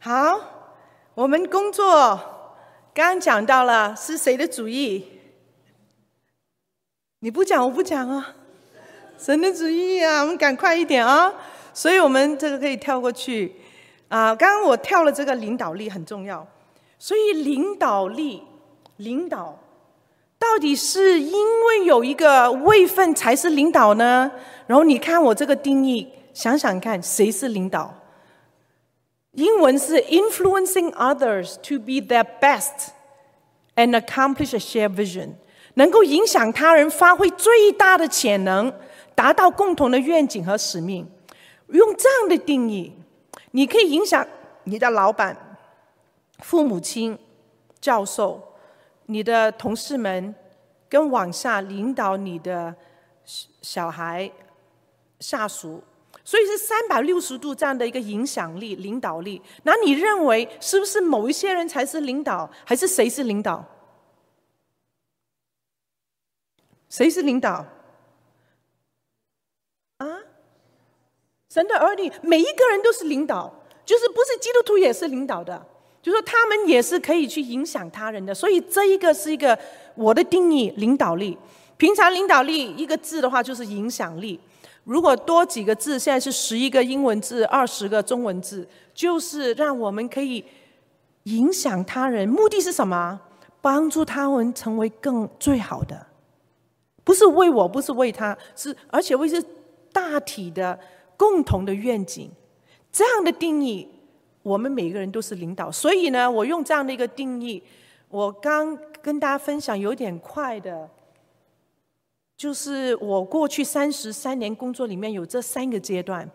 好，我们工作刚刚讲到了是谁的主意？你不讲我不讲啊，神的主意啊，我们赶快一点啊！所以我们这个可以跳过去啊。刚刚我跳了这个领导力很重要，所以领导力，领导到底是因为有一个位分才是领导呢？然后你看我这个定义，想想看，谁是领导？英文是 influencing others to be their best and accomplish a shared vision，能够影响他人发挥最大的潜能，达到共同的愿景和使命。用这样的定义，你可以影响你的老板、父母亲、教授、你的同事们，跟往下领导你的小孩、下属。所以是三百六十度这样的一个影响力、领导力。那你认为是不是某一些人才是领导，还是谁是领导？谁是领导？啊？神的儿女，每一个人都是领导，就是不是基督徒也是领导的，就是说他们也是可以去影响他人的。所以这一个是一个我的定义：领导力。平常领导力一个字的话，就是影响力。如果多几个字，现在是十一个英文字，二十个中文字，就是让我们可以影响他人。目的是什么？帮助他们成为更最好的，不是为我，不是为他，是而且为是大体的共同的愿景。这样的定义，我们每个人都是领导。所以呢，我用这样的一个定义，我刚跟大家分享有点快的。就是我过去三十三年工作里面有这三个阶段，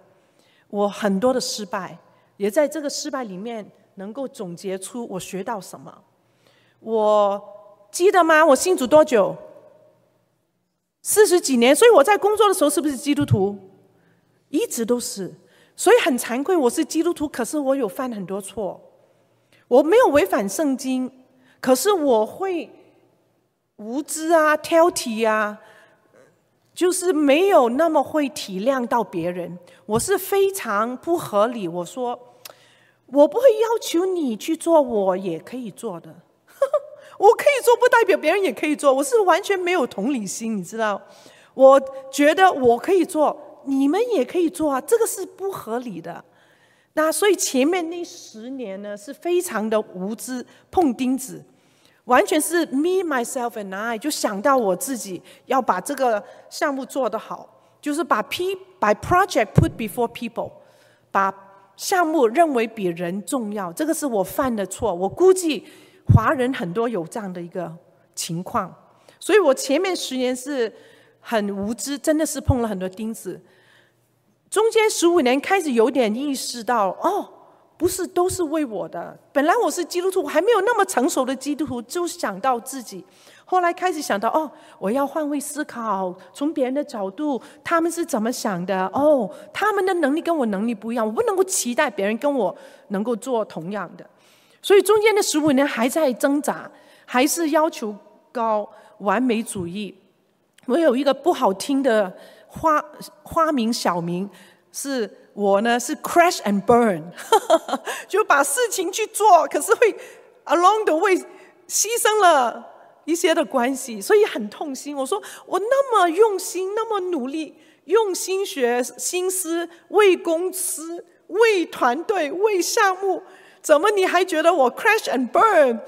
我很多的失败，也在这个失败里面能够总结出我学到什么。我记得吗？我信主多久？四十几年。所以我在工作的时候是不是基督徒？一直都是。所以很惭愧，我是基督徒，可是我有犯很多错。我没有违反圣经，可是我会无知啊，挑剔啊。就是没有那么会体谅到别人，我是非常不合理。我说，我不会要求你去做，我也可以做的。我可以做，不代表别人也可以做。我是完全没有同理心，你知道？我觉得我可以做，你们也可以做啊，这个是不合理的。那所以前面那十年呢，是非常的无知，碰钉子。完全是 me myself and I 就想到我自己要把这个项目做得好，就是把 P 把 project put before people，把项目认为比人重要，这个是我犯的错。我估计华人很多有这样的一个情况，所以我前面十年是很无知，真的是碰了很多钉子。中间十五年开始有点意识到，哦。不是都是为我的。本来我是基督徒，我还没有那么成熟的基督徒，就想到自己。后来开始想到，哦，我要换位思考，从别人的角度，他们是怎么想的？哦，他们的能力跟我能力不一样，我不能够期待别人跟我能够做同样的。所以中间的十五年还在挣扎，还是要求高，完美主义。我有一个不好听的花花名小名是。我呢是 crash and burn，就把事情去做，可是会 along the way 牺牲了一些的关系，所以很痛心。我说我那么用心，那么努力，用心学心思，为公司、为团队、为项目，怎么你还觉得我 crash and burn？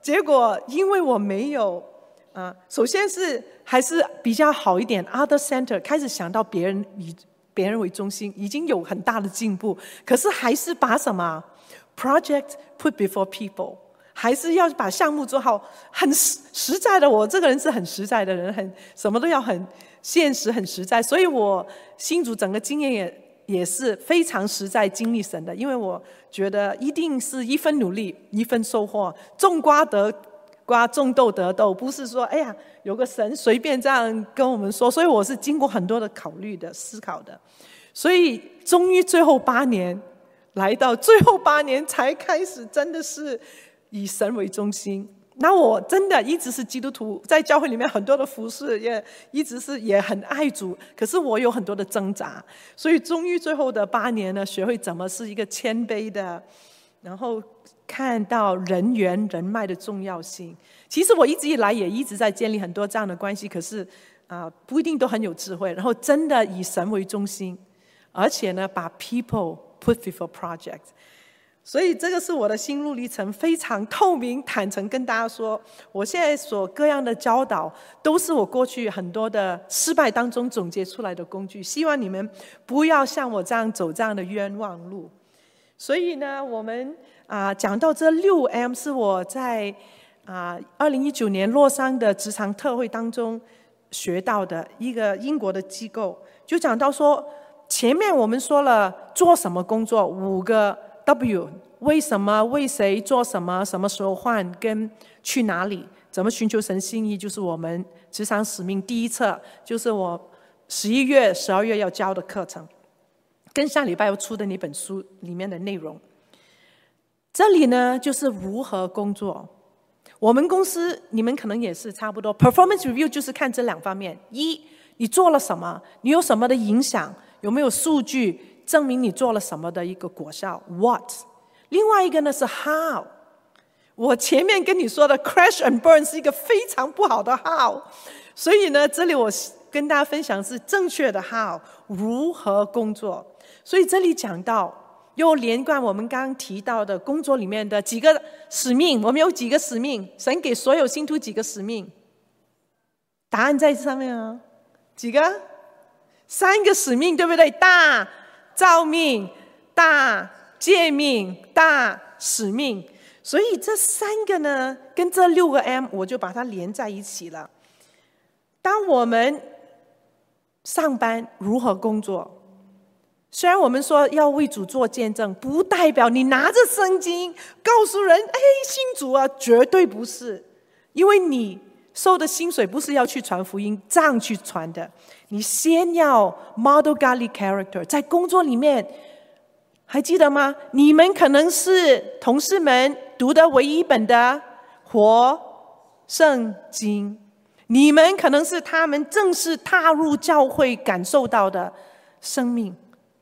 结果因为我没有啊，首先是还是比较好一点，other center 开始想到别人以。别人为中心已经有很大的进步，可是还是把什么 project put before people，还是要把项目做好。很实实在的，我这个人是很实在的人，很什么都要很现实、很实在。所以我新主整个经验也也是非常实在，经历神的。因为我觉得一定是一分努力一分收获，种瓜得瓜，种豆得豆，不是说哎呀。有个神随便这样跟我们说，所以我是经过很多的考虑的思考的，所以终于最后八年来到最后八年才开始真的是以神为中心。那我真的一直是基督徒，在教会里面很多的服侍，也一直是也很爱主。可是我有很多的挣扎，所以终于最后的八年呢，学会怎么是一个谦卑的然后看到人缘人脉的重要性。其实我一直以来也一直在建立很多这样的关系，可是啊、不一定都很有智慧。然后真的以神为中心，而且呢，把 people put before project。所以这个是我的心路历程，非常透明、坦诚跟大家说，我现在所各样的教导，都是我过去很多的失败当中总结出来的工具。希望你们不要像我这样走这样的冤枉路。所以呢，我们啊讲到这六 M 是我在啊二零一九年洛杉的职场特会当中学到的一个英国的机构，就讲到说，前面我们说了做什么工作五个。W 为什么？为谁？做什么？什么时候换？跟去哪里？怎么寻求神心意？就是我们职场使命第一册，就是我十一月、十二月要教的课程，跟下礼拜要出的那本书里面的内容。这里呢，就是如何工作。我们公司你们可能也是差不多，performance review 就是看这两方面：一，你做了什么？你有什么的影响？有没有数据？证明你做了什么的一个果效，what？另外一个呢是 how。我前面跟你说的 crash and burn 是一个非常不好的 how，所以呢，这里我跟大家分享是正确的 how，如何工作。所以这里讲到又连贯我们刚刚提到的工作里面的几个使命，我们有几个使命？神给所有信徒几个使命？答案在上面啊，几个？三个使命，对不对？大。造命、大诫命、大使命，所以这三个呢，跟这六个 M，我就把它连在一起了。当我们上班如何工作？虽然我们说要为主做见证，不代表你拿着圣经告诉人：“哎，信主啊！”绝对不是，因为你收的薪水不是要去传福音，这样去传的。你先要 model godly character，在工作里面，还记得吗？你们可能是同事们读的唯一一本的活圣经，你们可能是他们正式踏入教会感受到的生命，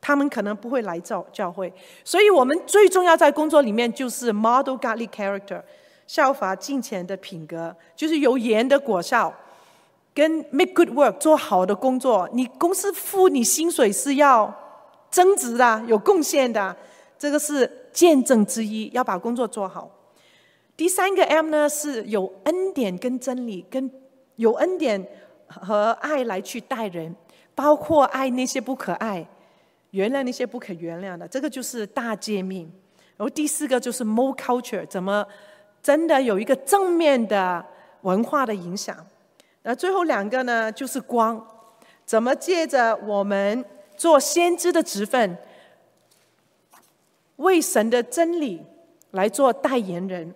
他们可能不会来教教会，所以我们最重要在工作里面就是 model godly character，效法敬虔的品格，就是有盐的果效。跟 make good work 做好的工作，你公司付你薪水是要增值的，有贡献的，这个是见证之一，要把工作做好。第三个 M 呢，是有恩典跟真理，跟有恩典和爱来去待人，包括爱那些不可爱，原谅那些不可原谅的，这个就是大诫命。然后第四个就是 more culture，怎么真的有一个正面的文化的影响。那最后两个呢，就是光，怎么借着我们做先知的职分，为神的真理来做代言人，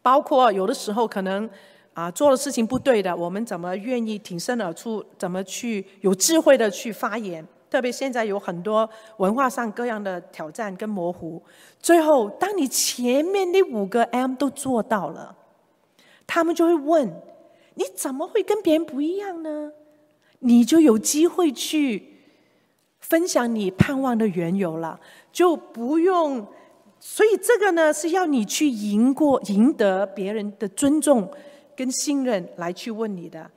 包括有的时候可能啊做的事情不对的，我们怎么愿意挺身而出，怎么去有智慧的去发言？特别现在有很多文化上各样的挑战跟模糊，最后当你前面那五个 M 都做到了，他们就会问。你怎么会跟别人不一样呢？你就有机会去分享你盼望的缘由了，就不用。所以这个呢，是要你去赢过、赢得别人的尊重跟信任来去问你的。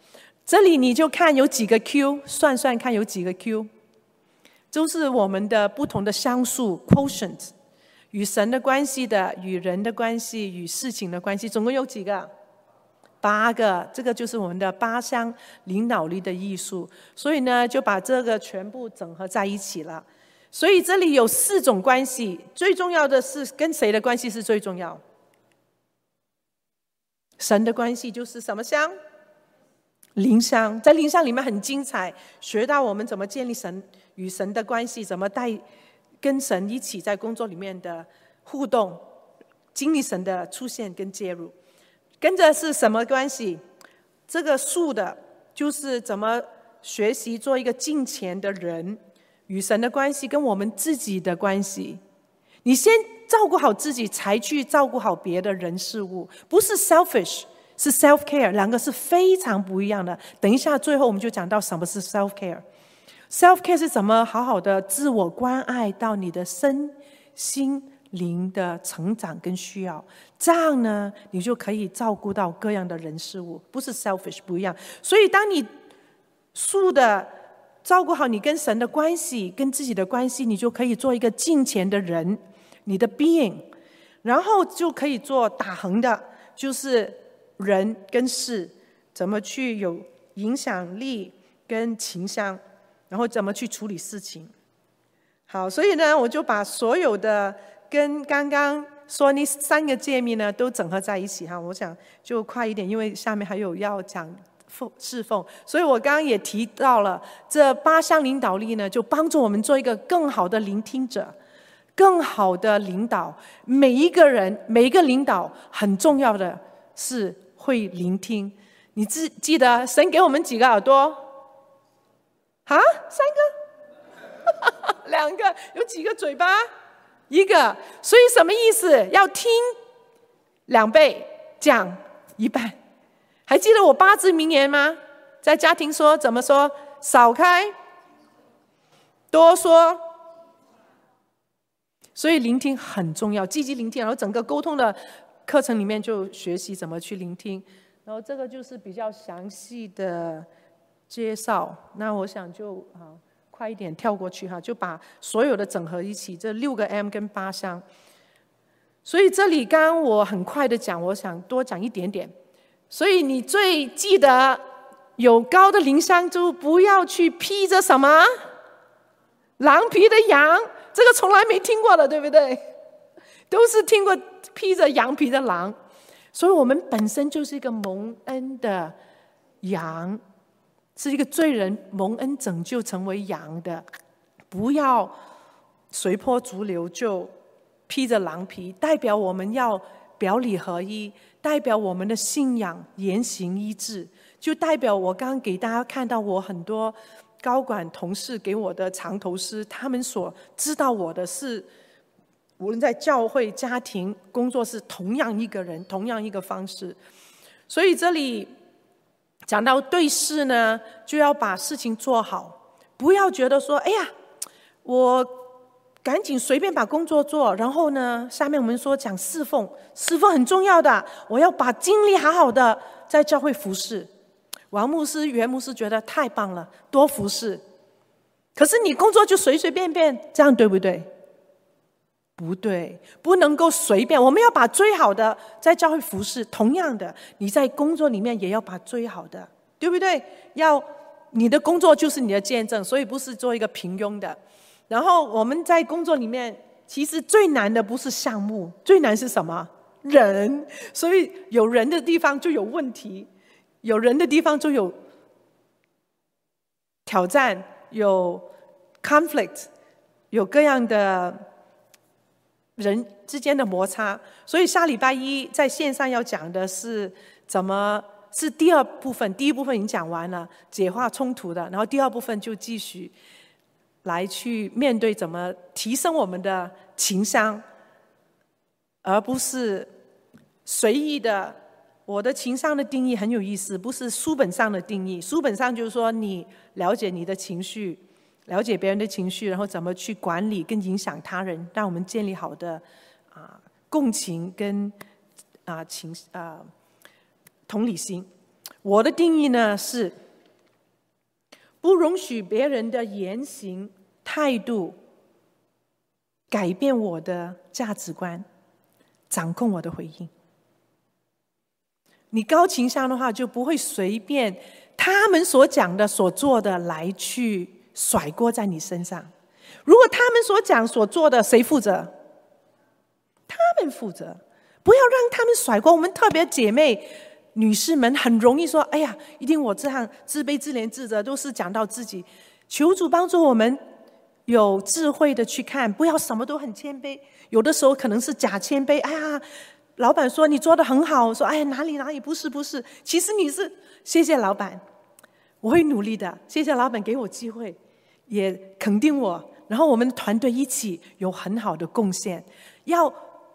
这里你就看有几个 Q，算算看有几个 Q，都是我们的不同的相数 quotient，与神的关系的、与人的关系、与事情的关系，总共有几个？八个，这个就是我们的八项领导力的艺术，所以呢，就把这个全部整合在一起了。所以这里有四种关系，最重要的是跟谁的关系是最重要？神的关系就是什么相？灵相，在灵相里面很精彩，学到我们怎么建立神与神的关系，怎么带跟神一起在工作里面的互动，经历神的出现跟介入。跟着是什么关系？这个数的，就是怎么学习做一个敬虔的人，与神的关系跟我们自己的关系。你先照顾好自己，才去照顾好别的人事物，不是 selfish，是 self care，两个是非常不一样的。等一下，最后我们就讲到什么是 self care。Self care 是怎么好好的自我关爱到你的身心灵的成长跟需要，这样呢，你就可以照顾到各样的人事物，不是 selfish 不一样。所以，当你素的照顾好你跟神的关系，跟自己的关系，你就可以做一个敬虔的人，你的 being，然后就可以做打横的，就是人跟事怎么去有影响力跟情商，然后怎么去处理事情。好，所以呢，我就把所有的。跟刚刚说那三个界面呢，都整合在一起哈。我想就快一点，因为下面还有要讲奉侍奉，所以我刚刚也提到了这八项领导力呢，就帮助我们做一个更好的聆听者，更好的领导。每一个人，每一个领导很重要的是会聆听。你记记得神给我们几个耳朵？啊，三个？两个？有几个嘴巴？一个，所以什么意思？要听两倍，讲一半。还记得我八字名言吗？在家庭说怎么说？少开，多说。所以聆听很重要，积极聆听。然后整个沟通的课程里面就学习怎么去聆听。然后这个就是比较详细的介绍。那我想就啊。快一点跳过去哈，就把所有的整合一起，这六个 M 跟八项。所以这里刚刚我很快的讲，我想多讲一点点。所以你最记得有高的灵香，就不要去披着什么狼皮的羊，这个从来没听过的，对不对？都是听过披着羊皮的狼。所以我们本身就是一个蒙恩的羊。是一个罪人蒙恩拯救成为羊的，不要随波逐流就披着狼皮，代表我们要表里合一，代表我们的信仰言行一致，就代表我刚刚给大家看到我很多高管同事给我的藏头诗，他们所知道我的是，无论在教会、家庭、工作是同样一个人，同样一个方式，所以这里。讲到对事呢，就要把事情做好，不要觉得说，哎呀，我赶紧随便把工作做，然后呢，下面我们说讲侍奉，侍奉很重要的，我要把精力好好的在教会服侍。王牧师、袁牧师觉得太棒了，多服侍。可是你工作就随随便便，这样对不对？不对，不能够随便。我们要把最好的在教会服侍。同样的，你在工作里面也要把最好的，对不对？要你的工作就是你的见证，所以不是做一个平庸的。然后我们在工作里面，其实最难的不是项目，最难是什么？人。所以有人的地方就有问题，有人的地方就有挑战，有 conflict，有各样的。人之间的摩擦，所以下礼拜一在线上要讲的是怎么是第二部分，第一部分已经讲完了，解化冲突的，然后第二部分就继续来去面对怎么提升我们的情商，而不是随意的。我的情商的定义很有意思，不是书本上的定义，书本上就是说你了解你的情绪。了解别人的情绪，然后怎么去管理跟影响他人，让我们建立好的啊共情跟啊情啊同理心。我的定义呢是不容许别人的言行态度改变我的价值观，掌控我的回应。你高情商的话，就不会随便他们所讲的、所做的来去。甩锅在你身上。如果他们所讲所做的，谁负责？他们负责。不要让他们甩锅。我们特别姐妹、女士们很容易说：“哎呀，一定我这样自卑、自怜、自责，都是讲到自己。”求主帮助我们有智慧的去看，不要什么都很谦卑。有的时候可能是假谦卑。哎呀，老板说你做的很好，我说：“哎呀，哪里哪里不是不是。”其实你是谢谢老板。我会努力的，谢谢老板给我机会，也肯定我，然后我们团队一起有很好的贡献。要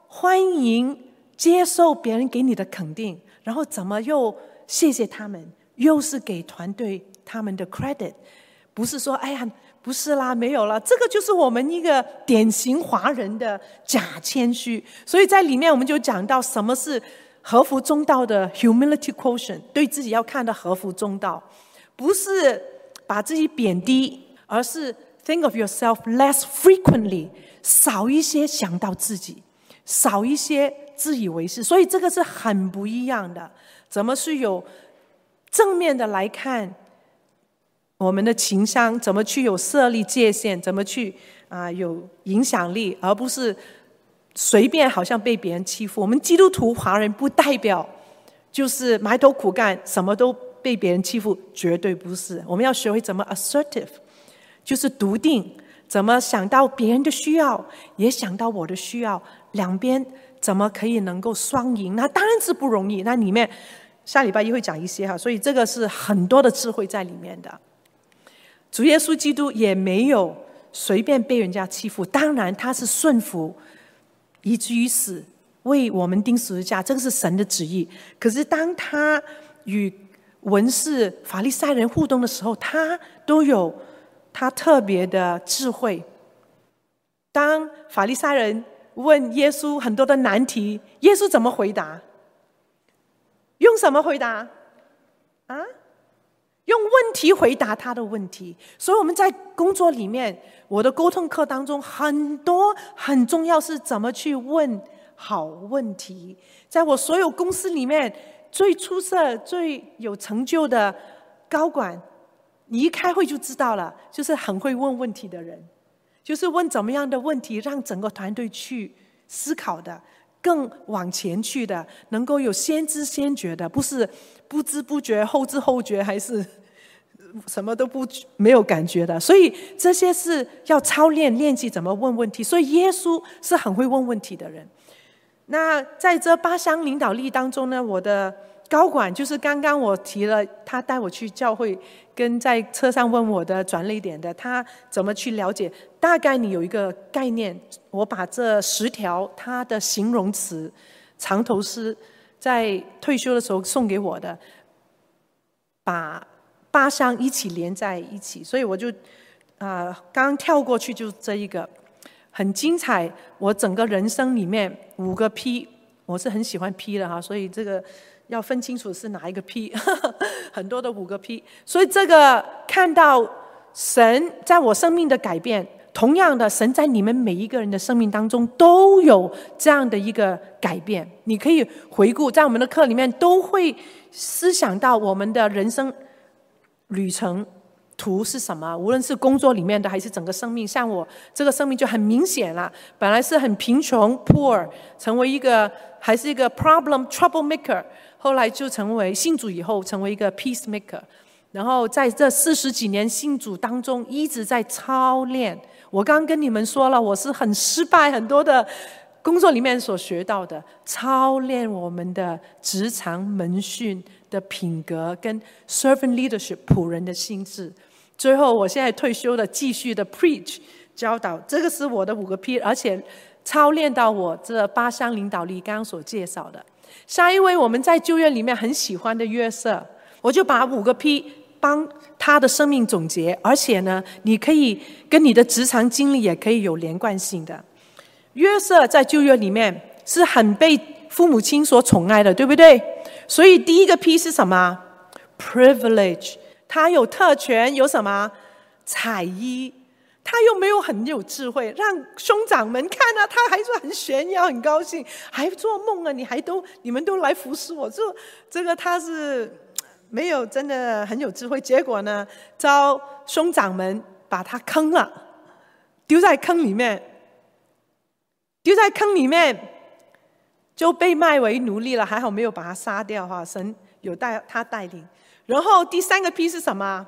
欢迎接受别人给你的肯定，然后怎么又谢谢他们，又是给团队他们的 credit。不是说哎呀，不是啦，没有了。这个就是我们一个典型华人的假谦虚。所以在里面我们就讲到什么是合服中道的 humility quotient，对自己要看的合服中道，不是把自己贬低，而是 think of yourself less frequently，少一些想到自己，少一些自以为是。所以这个是很不一样的。怎么是有正面的来看我们的情商？怎么去有设立界限？怎么去啊、有影响力？而不是随便好像被别人欺负。我们基督徒华人不代表就是埋头苦干，什么都被别人欺负，绝对不是。我们要学会怎么 assertive，就是笃定，怎么想到别人的需要，也想到我的需要，两边。怎么可以能够双赢？那当然是不容易。那里面下礼拜一会讲一些哈，所以这个是很多的智慧在里面的。主耶稣基督也没有随便被人家欺负，当然他是顺服，以至于死，为我们钉十字架，这个是神的旨意。可是当他与文士、法利赛人互动的时候，他都有他特别的智慧。当法利赛人。问耶稣很多的难题，耶稣怎么回答？用什么回答？啊？用问题回答他的问题。所以我们在工作里面，我的沟通课当中，很多很重要是怎么去问好问题。在我所有公司里面，最出色、最有成就的高管，你一开会就知道了，就是很会问问题的人。就是问怎么样的问题，让整个团队去思考的，更往前去的，能够有先知先觉的，不是不知不觉、后知后觉，还是什么都不没有感觉的。所以这些是要操练练习怎么问问题。所以耶稣是很会问问题的人。那在这八项领导力当中呢，我的。高管就是刚刚我提了，他带我去教会，跟在车上问我的转捩点的，他怎么去了解？大概你有一个概念。我把这十条他的形容词，藏头诗，在退休的时候送给我的，把八项一起连在一起，所以我就啊、刚跳过去就这一个，很精彩。我整个人生里面五个 P，我是很喜欢 P 的哈，所以这个。要分清楚是哪一个 P，很多的五个 P，所以这个看到神在我生命的改变，同样的，神在你们每一个人的生命当中都有这样的一个改变。你可以回顾，在我们的课里面都会思想到我们的人生旅程图是什么，无论是工作里面的还是整个生命。像我这个生命就很明显了，本来是很贫穷 poor，成为一个还是一个 problem trouble maker。后来就成为信主以后，成为一个 peacemaker，然后在这四十几年信主当中，一直在操练。我刚跟你们说了，我是很失败，很多的工作里面所学到的，操练我们的职场门训的品格跟 servant leadership 仆人的心智。最后，我现在退休了，继续的 preach 教导，这个是我的五个 P，而且操练到我这八项领导力刚刚所介绍的。下一位我们在旧约里面很喜欢的约瑟，我就把五个 P 帮他的生命总结，而且呢，你可以跟你的职场经历也可以有连贯性的。约瑟在旧约里面是很被父母亲所宠爱的，对不对？所以第一个 P 是什么？Privilege，他有特权，有什么？彩衣。他又没有很有智慧，让兄长们看啊，他还说很炫耀，很高兴，还做梦啊，你还都你们都来服侍我，这这个他是没有真的很有智慧。结果呢，遭兄长们把他坑了，丢在坑里面，丢在坑里面就被卖为奴隶了。还好没有把他杀掉哈，神有带他带领。然后第三个 P 是什么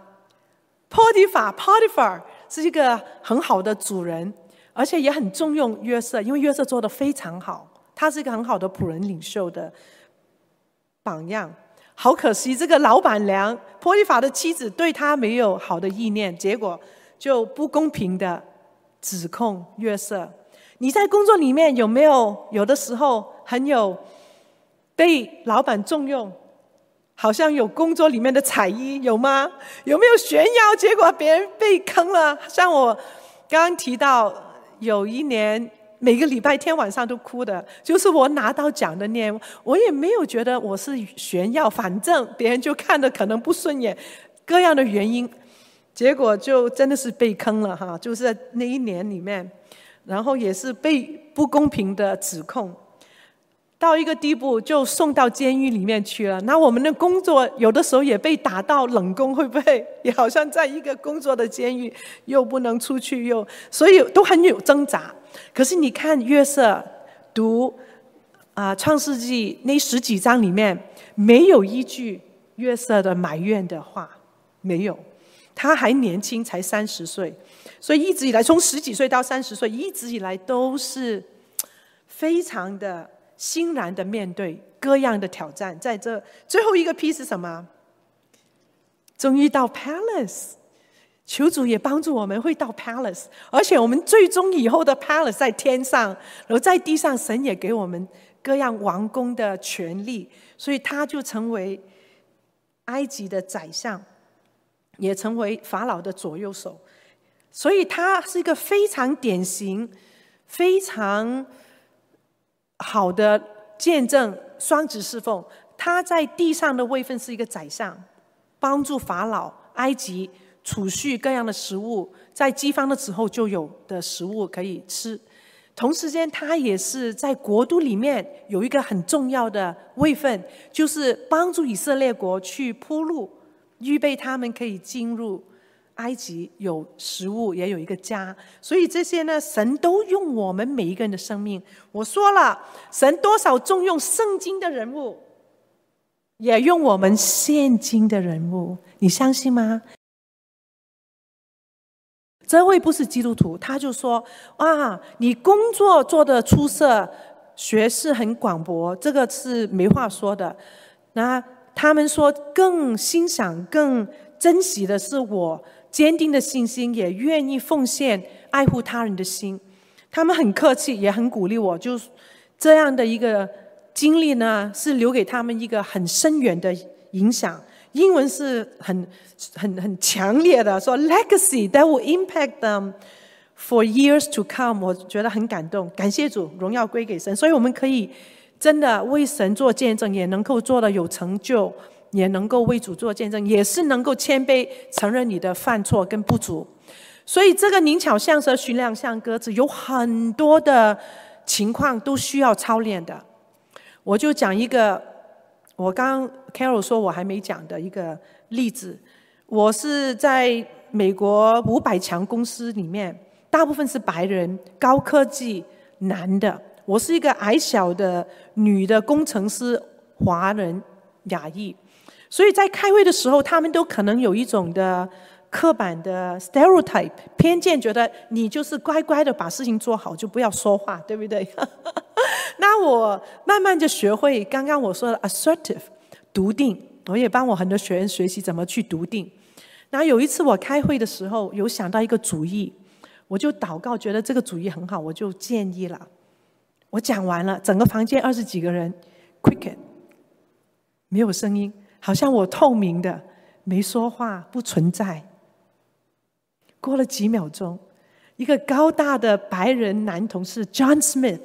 ？Potiphar，Potiphar。是一个很好的主人，而且也很重用约瑟，因为约瑟做得非常好，他是一个很好的仆人领袖的榜样。好可惜，这个老板娘波提法的妻子对他没有好的意念，结果就不公平的指控约瑟。你在工作里面有没有有的时候很有被老板重用，好像有工作里面的彩衣，有吗？有没有炫耀？结果别人被坑了。像我刚刚提到，有一年每个礼拜天晚上都哭的，就是我拿到奖的年，我也没有觉得我是炫耀，反正别人就看的可能不顺眼，各样的原因，结果就真的是被坑了哈。就是在那一年里面，然后也是被不公平的指控。到一个地步，就送到监狱里面去了。那我们的工作有的时候也被打到冷宫，会不会也好像在一个工作的监狱，又不能出去，又所以都很有挣扎。可是你看约瑟读啊《创世纪》那十几章里面，没有一句约瑟的埋怨的话，没有。他还年轻，才三十岁，所以一直以来，从十几岁到三十岁，一直以来都是非常的。欣然的面对各样的挑战，在这最后一个 P 是什么？终于到 Palace，求主也帮助我们会到 Palace，而且我们最终以后的 Palace 在天上，然后在地上，神也给我们各样王宫的权利，所以他就成为埃及的宰相，也成为法老的左右手，所以他是一个非常典型、非常。好的见证，双子侍奉，他在地上的位分是一个宰相，帮助法老埃及储蓄各样的食物，在饥荒的时候就有的食物可以吃。同时间，他也是在国都里面有一个很重要的位分，就是帮助以色列国去铺路，预备他们可以进入。埃及有食物，也有一个家，所以这些呢，神都用我们每一个人的生命。我说了，神多少重用圣经的人物，也用我们现今的人物，你相信吗？这位不是基督徒，他就说：啊，你工作做得出色，学识很广博，这个是没话说的。那他们说更欣赏、更珍惜的是我。坚定的信心，也愿意奉献、爱护他人的心。他们很客气，也很鼓励我。就这样的一个经历呢，是留给他们一个很深远的影响。英文是很、很、很强烈的，说 “legacy that will impact them for years to come”。我觉得很感动，感谢主，荣耀归给神。所以我们可以真的为神做见证，也能够做的有成就。也能够为主做见证，也是能够谦卑承认你的犯错跟不足。所以这个灵巧像蛇，驯良像鸽子，有很多的情况都需要操练的。我就讲一个，我刚 Carol 说我还没讲的一个例子。我是在美国五百强公司里面，大部分是白人，高科技男的。我是一个矮小的女的工程师，华人亚裔。所以在开会的时候，他们都可能有一种的刻板的 stereotype 偏见，觉得你就是乖乖的把事情做好，就不要说话，对不对？那我慢慢就学会刚刚我说的 assertive 笃定，我也帮我很多学员学习怎么去笃定。那有一次我开会的时候，有想到一个主意，我就祷告，觉得这个主意很好，我就建议了。我讲完了，整个房间二十几个人，quiet，没有声音。好像我透明的，没说话，不存在。过了几秒钟，一个高大的白人男同事 John Smith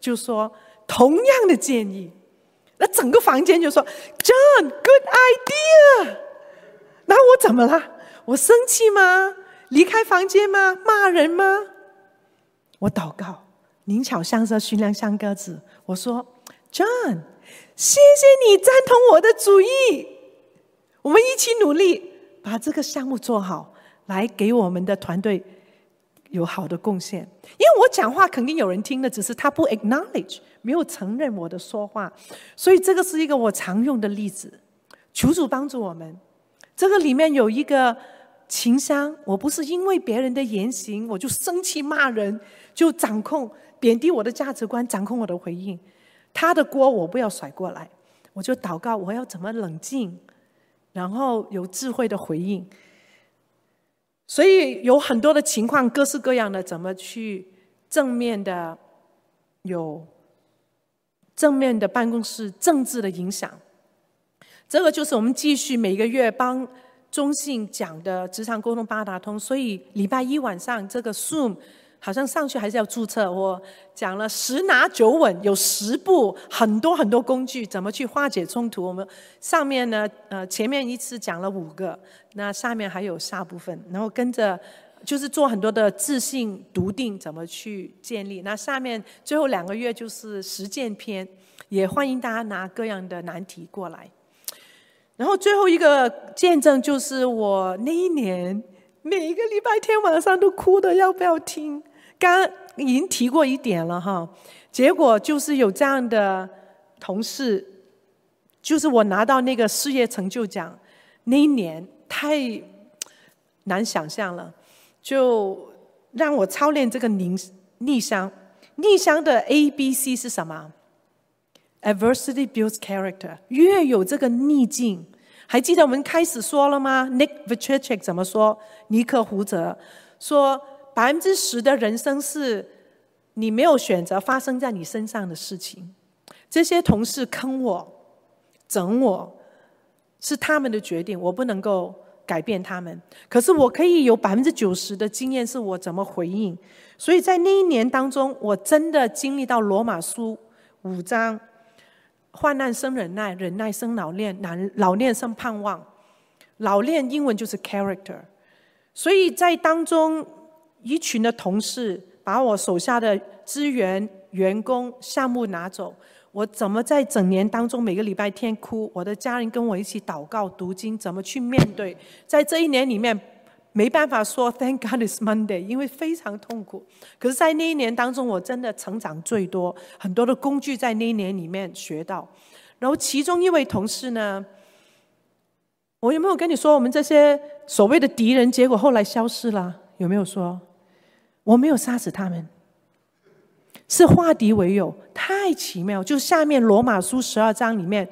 就说同样的建议，那整个房间就说 John，good idea。那我怎么了？我生气吗？离开房间吗？骂人吗？我祷告，灵巧像蛇，驯良像鸽子。我说 John。谢谢你赞同我的主意，我们一起努力把这个项目做好，来给我们的团队有好的贡献。因为我讲话肯定有人听的，只是他不 acknowledge，没有承认我的说话，所以这个是一个我常用的例子。求主帮助我们，这个里面有一个情商，我不是因为别人的言行我就生气骂人，就掌控贬低我的价值观，掌控我的回应。他的锅我不要甩过来，我就祷告，我要怎么冷静，然后有智慧的回应。所以有很多的情况，各式各样的，怎么去正面的有正面的办公室政治的影响，这个就是我们继续每个月帮中信讲的职场沟通八达通。所以礼拜一晚上这个 Zoom 好像上去还是要注册。我讲了十拿九稳，有十步，很多很多工具，怎么去化解冲突。我们上面呢，呃，前面一次讲了五个，那下面还有下部分，然后跟着就是做很多的自信笃定，怎么去建立。那下面最后两个月就是实践篇，也欢迎大家拿各样的难题过来。然后最后一个见证就是我那一年每一个礼拜天晚上都哭的，要不要听？刚已经提过一点了哈。结果就是有这样的同事，就是我拿到那个事业成就奖那一年，太难想象了，就让我操练这个逆逆商。逆商的 A B C 是什么？Adversity builds character，越有这个逆境，还记得我们开始说了吗？Nick Vujicic 怎么说？尼克胡泽说，百分之十的人生是你没有选择发生在你身上的事情。这些同事坑我、整我，是他们的决定，我不能够改变他们。可是我可以有百分之九十的经验，是我怎么回应。所以在那一年当中，我真的经历到罗马书五章。患难生忍耐，忍耐生老练，难老练生盼望。老练英文就是 character。所以在当中，一群的同事把我手下的资源、员工、项目拿走，我怎么在整年当中每个礼拜天哭？我的家人跟我一起祷告、读经，怎么去面对？在这一年里面。没办法说 Thank God it's Monday，因为非常痛苦。可是，在那一年当中，我真的成长最多，很多的工具在那一年里面学到。然后，其中一位同事呢，我有没有跟你说，我们这些所谓的敌人，结果后来消失了？有没有说？我没有杀死他们，是化敌为友，太奇妙。就下面罗马书十二章里面，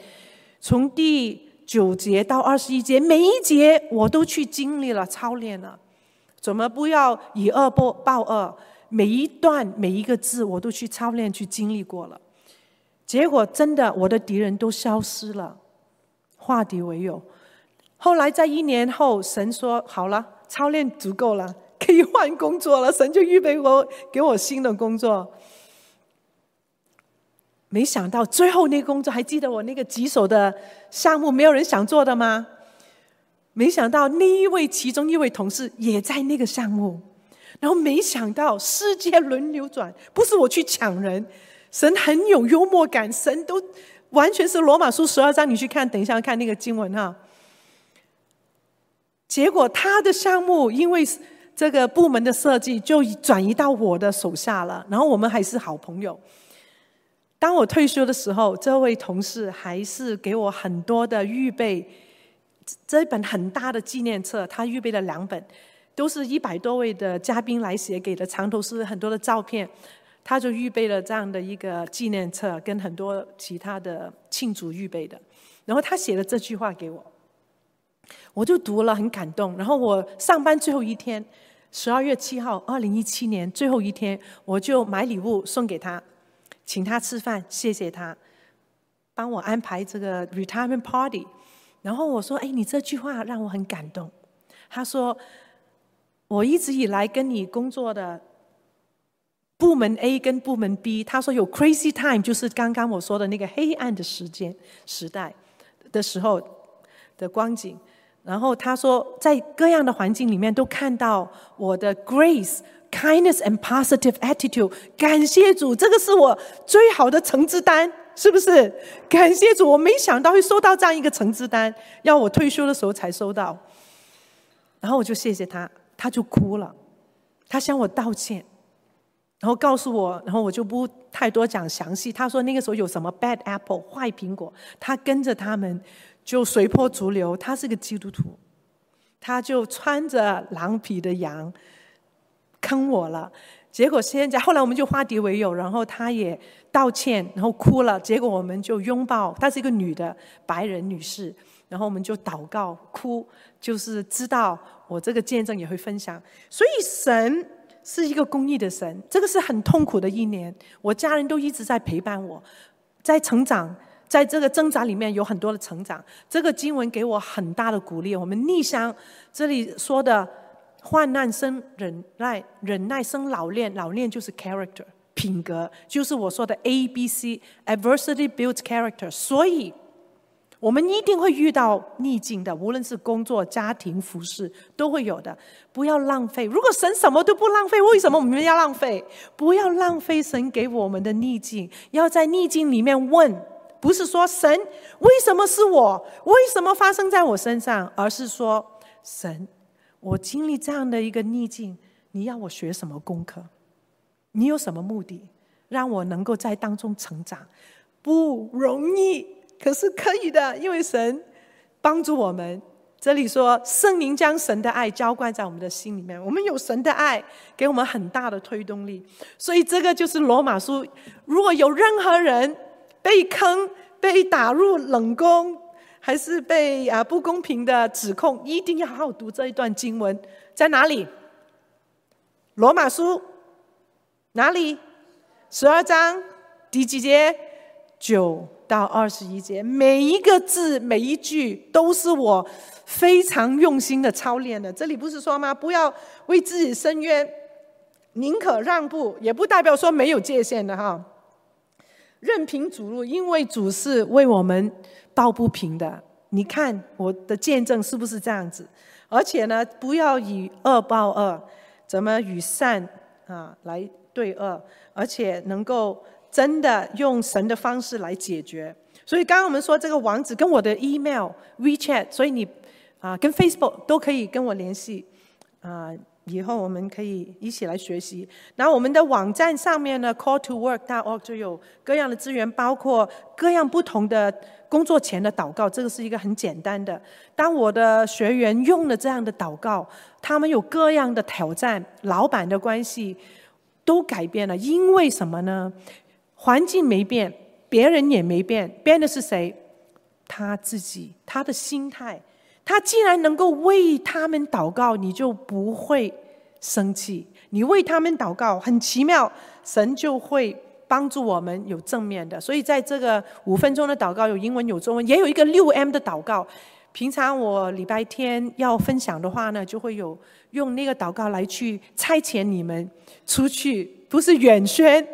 从第。九节到二十一节，每一节我都去经历了操练了，怎么不要以恶报报恶？每一段每一个字我都去操练去经历过了，结果真的我的敌人都消失了，化敌为友。后来在一年后，神说好了，操练足够了，可以换工作了，神就预备我给我新的工作。没想到最后那个工作，还记得我那个棘手的项目，没有人想做的吗？没想到那一位其中一位同事也在那个项目，然后没想到世界轮流转，不是我去抢人，神很有幽默感，神都完全是罗马书十二章，你去看，等一下看那个经文哈。结果他的项目因为这个部门的设计，就转移到我的手下了，然后我们还是好朋友。当我退休的时候，这位同事还是给我很多的预备，这本很大的纪念册，他预备了两本，都是一百多位的嘉宾来写给的，长头是很多的照片，他就预备了这样的一个纪念册，跟很多其他的庆祝预备的。然后他写了这句话给我，我就读了很感动。然后我上班最后一天，十二月七号，二零一七年最后一天，我就买礼物送给他。请他吃饭，谢谢他帮我安排这个 retirement party。然后我说：“哎，你这句话让我很感动。”他说：“我一直以来跟你工作的部门 A 跟部门 B，他说有 crazy time，就是刚刚我说的那个黑暗的时间时代的时候的光景。然后他说，在各样的环境里面都看到我的 grace。” Kindness and positive attitude，感谢主，这个是我最好的成绩单，是不是？感谢主，我没想到会收到这样一个成绩单，要我退休的时候才收到。然后我就谢谢他，他就哭了，他向我道歉，然后告诉我，然后我就不太多讲详细。他说那个时候有什么 bad apple 坏苹果，他跟着他们就随波逐流。他是个基督徒，他就穿着狼皮的羊。坑我了，结果现在后来我们就化敌为友，然后他也道歉，然后哭了，结果我们就拥抱。她是一个女的白人女士，然后我们就祷告哭，就是知道我这个见证也会分享。所以神是一个公义的神，这个是很痛苦的一年，我家人都一直在陪伴我，在成长在这个挣扎里面有很多的成长。这个经文给我很大的鼓励。我们逆向这里说的患难生忍耐，忍耐生老练，老练就是 character 品格，就是我说的 A B C adversity builds character。所以。我们一定会遇到逆境的，无论是工作、家庭、服侍，都会有的。不要浪费。如果神什么都不浪费，为什么我们要浪费？不要浪费神给我们的逆境。要在逆境里面问，不是说神为什么是我？为什么发生在我身上？而是说神，我经历这样的一个逆境，你要我学什么功课？你有什么目的？让我能够在当中成长，不容易。可是可以的，因为神帮助我们。这里说，圣灵将神的爱浇灌在我们的心里面，我们有神的爱，给我们很大的推动力。所以这个就是罗马书。如果有任何人被坑、被打入冷宫，还是被啊不公平的指控，一定要好好读这一段经文。在哪里？罗马书哪里？十二章第几节？九。到二十一节，每一个字、每一句都是我非常用心的操练的。这里不是说吗？不要为自己伸冤，宁可让步，也不代表说没有界限的哈。任凭主路，因为主是为我们抱不平的。你看我的见证是不是这样子？而且呢，不要以恶报恶，怎么与善啊来对恶，而且能够。真的用神的方式来解决，所以刚刚我们说这个网址跟我的 email、WeChat，所以你啊跟 Facebook 都可以跟我联系啊，以后我们可以一起来学习。然后我们的网站上面呢，Call to Work.org 就有各样的资源，包括各样不同的工作前的祷告，这个是一个很简单的。当我的学员用了这样的祷告，他们有各样的挑战，老板的关系都改变了，因为什么呢？环境没变，别人也没变，变的是谁？他自己，他的心态。他既然能够为他们祷告，你就不会生气。你为他们祷告，很奇妙，神就会帮助我们有正面的。所以在这个五分钟的祷告，有英文有中文，也有一个六 M 的祷告。平常我礼拜天要分享的话呢，就会有用那个祷告来去差遣你们出去，不是远宣。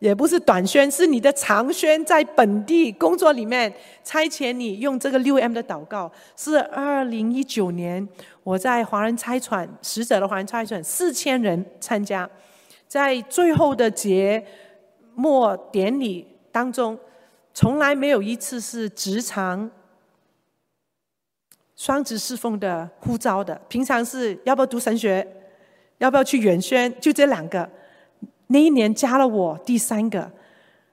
也不是短宣，是你的长宣，在本地工作里面差遣你用这个六 M 的祷告。是二零一九年，我在华人差传使者的华人差传，四千人参加，在最后的节末典礼当中，从来没有一次是职场双职侍奉的呼召的。平常是要不要读神学，要不要去远宣，就这两个。那一年加了我第三个，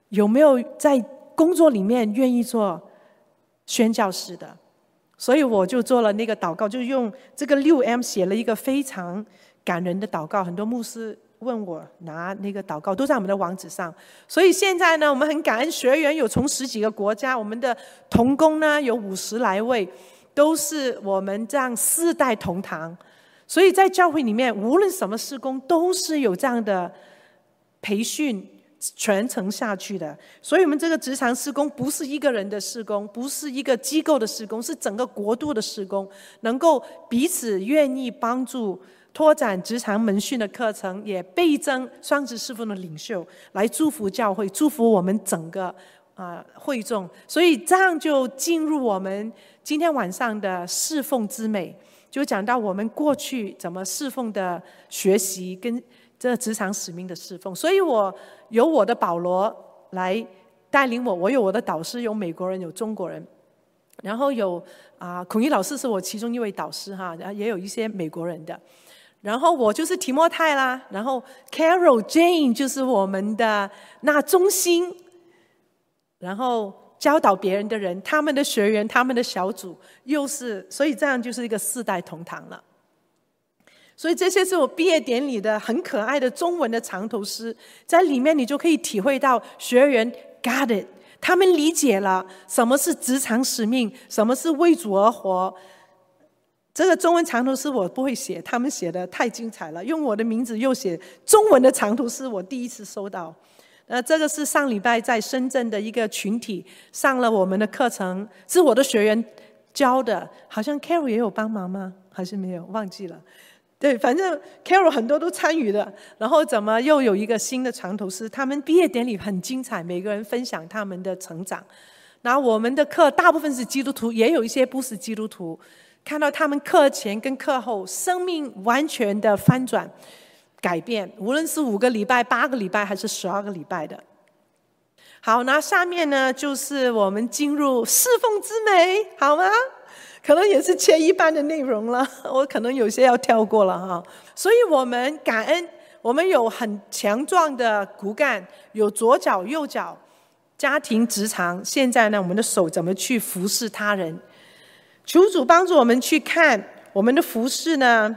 有没有在工作里面愿意做宣教士的？所以我就做了那个祷告，就用这个六 M 写了一个非常感人的祷告。很多牧师问我拿那个祷告，都在我们的网址上。所以现在呢，我们很感恩学员有从十几个国家，我们的同工呢有五十来位，都是我们这样四代同堂。所以在教会里面，无论什么事工，都是有这样的。培训传承下去的，所以我们这个职场施工不是一个人的施工，不是一个机构的施工，是整个国度的施工，能够彼此愿意帮助拓展职场门训的课程，也倍增双职侍奉的领袖，来祝福教会，祝福我们整个啊、会众。所以这样就进入我们今天晚上的侍奉之美，就讲到我们过去怎么侍奉的学习跟。这职场使命的侍奉，所以我有我的保罗来带领我，我有我的导师，有美国人，有中国人，然后有啊，孔毅老师是我其中一位导师哈，然后也有一些美国人的，然后我就是提莫泰啦，然后 Carol Jane 就是我们的那中心，然后教导别人的人，他们的学员，他们的小组，又是所以这样就是一个四代同堂了。所以这些是我毕业典礼的很可爱的中文的藏头诗，在里面你就可以体会到学员 got it，他们理解了什么是职场使命，什么是为主而活。这个中文藏头诗我不会写，他们写的太精彩了，用我的名字又写中文的藏头诗，我第一次收到。呃，这个是上礼拜在深圳的一个群体上了我们的课程，是我的学员教的，好像 Carol 也有帮忙吗？还是没有？忘记了。对，反正 Carol 很多都参与的。然后怎么又有一个新的传道师？他们毕业典礼很精彩，每个人分享他们的成长。然后我们的课大部分是基督徒，也有一些不是基督徒。看到他们课前跟课后生命完全的翻转、改变，无论是五个礼拜、八个礼拜还是十二个礼拜的。好，那下面呢就是我们进入侍奉之美，好吗？可能也是切一半的内容了，我可能有些要跳过了哈。所以我们感恩，我们有很强壮的骨干，有左脚、右脚，家庭、职场。现在呢，我们的手怎么去服侍他人？求主帮助我们去看我们的服侍呢。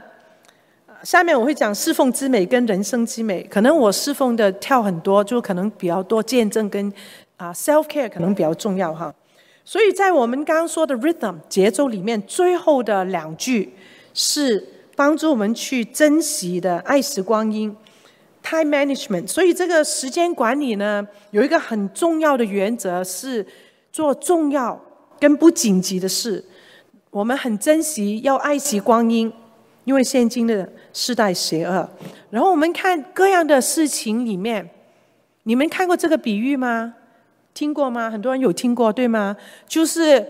下面我会讲侍奉之美跟人生之美。可能我侍奉的跳很多，就可能比较多见证跟啊 self care 可能比较重要哈。所以在我们刚刚说的 rhythm 节奏里面，最后的两句是帮助我们去珍惜的爱惜光阴 time management。所以这个时间管理呢，有一个很重要的原则是做重要跟不紧急的事。我们很珍惜要爱惜光阴，因为现今的世代邪恶。然后我们看各样的事情里面，你们看过这个比喻吗？听过吗？很多人有听过，对吗？就是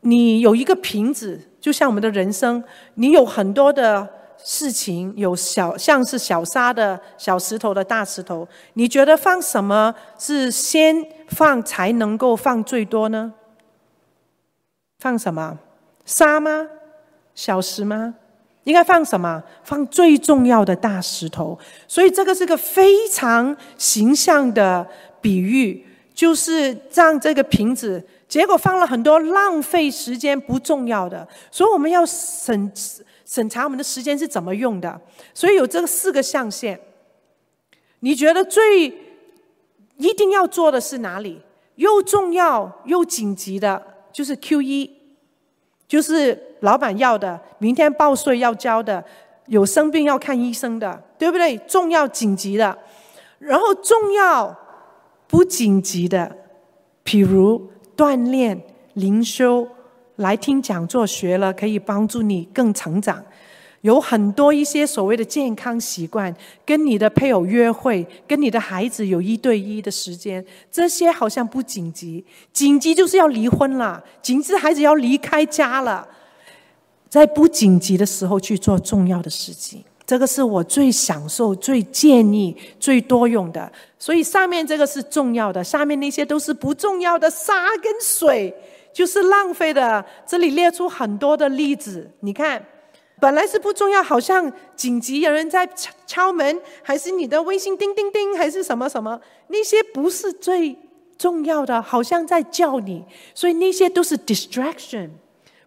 你有一个瓶子，就像我们的人生，你有很多的事情，有小像是小沙的小石头的大石头，你觉得放什么是先放才能够放最多呢？放什么？沙吗？小石吗？应该放什么？放最重要的大石头。所以这个是个非常形象的比喻。就是让这个瓶子，结果放了很多浪费时间不重要的，所以我们要审审查我们的时间是怎么用的。所以有这个四个象限，你觉得最一定要做的是哪里？又重要又紧急的，就是 Q 一，就是老板要的，明天报税要交的，有生病要看医生的，对不对？重要紧急的，然后重要。不紧急的，譬如锻炼、灵修、来听讲座学了，可以帮助你更成长。有很多一些所谓的健康习惯，跟你的配偶约会，跟你的孩子有一对一的时间，这些好像不紧急。紧急就是要离婚了，紧急孩子要离开家了，在不紧急的时候去做重要的事情。这个是我最享受、最建议、最多用的，所以上面这个是重要的，下面那些都是不重要的，沙跟水就是浪费的。这里列出很多的例子，你看，本来是不重要，好像紧急有人在敲敲门，还是你的微信叮叮叮，还是什么什么，那些不是最重要的，好像在叫你，所以那些都是 distraction。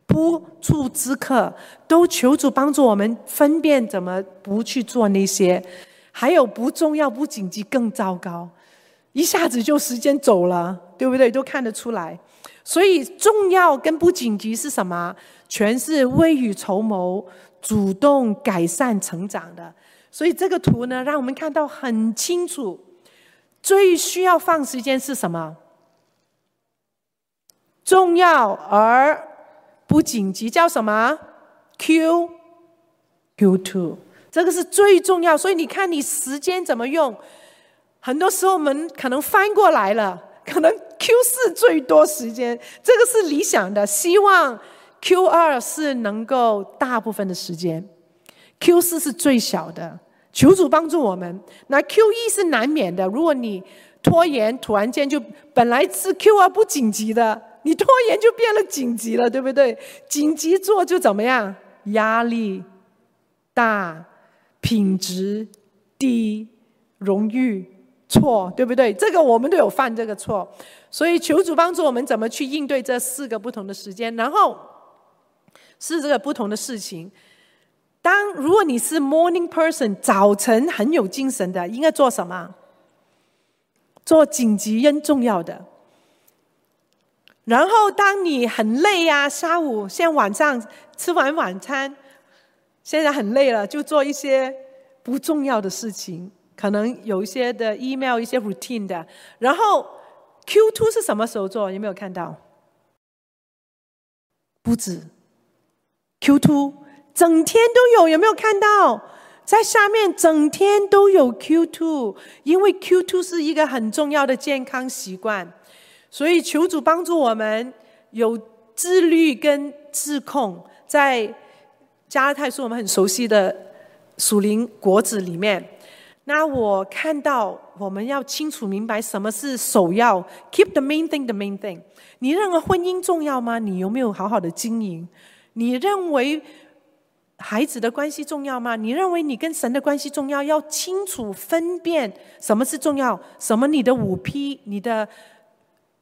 不速之客，都求主帮助我们分辨怎么不去做那些，还有不重要、不紧急更糟糕，一下子就时间走了，对不对？都看得出来。所以重要跟不紧急是什么？全是未雨绸缪、主动改善成长的。所以这个图呢，让我们看到很清楚，最需要放时间是什么？重要而。不紧急叫什么？Q Q two，这个是最重要。所以你看，你时间怎么用？很多时候我们可能翻过来了，可能 Q 四最多时间，这个是理想的。希望 Q 二是能够大部分的时间，Q 四是最小的。求主帮助我们。那 Q 一是难免的，如果你拖延，突然间就本来是 Q 二不紧急的。你拖延就变了紧急了，对不对？紧急做就怎么样？压力大，品质低，荣誉错，对不对？这个我们都有犯这个错，所以求主帮助我们怎么去应对这四个不同的时间，然后是这个不同的事情。当如果你是 morning person，早晨很有精神的，应该做什么？做紧急跟重要的。然后，当你很累呀，下午现在晚上吃完晚餐，现在很累了，就做一些不重要的事情，可能有一些的 email，一些 routine 的。然后 Q two 是什么时候做？有没有看到？不止 Q two，整天都有，有没有看到？在下面整天都有 Q two，因为 Q two 是一个很重要的健康习惯，所以求主帮助我们有自律跟自控。在加拉太是，我们很熟悉的属灵果子里面。那我看到我们要清楚明白什么是首要，keep the main thing the main thing。你认为婚姻重要吗？你有没有好好的经营？你认为孩子的关系重要吗？你认为你跟神的关系重要？要清楚分辨什么是重要，什么你的五 P，你的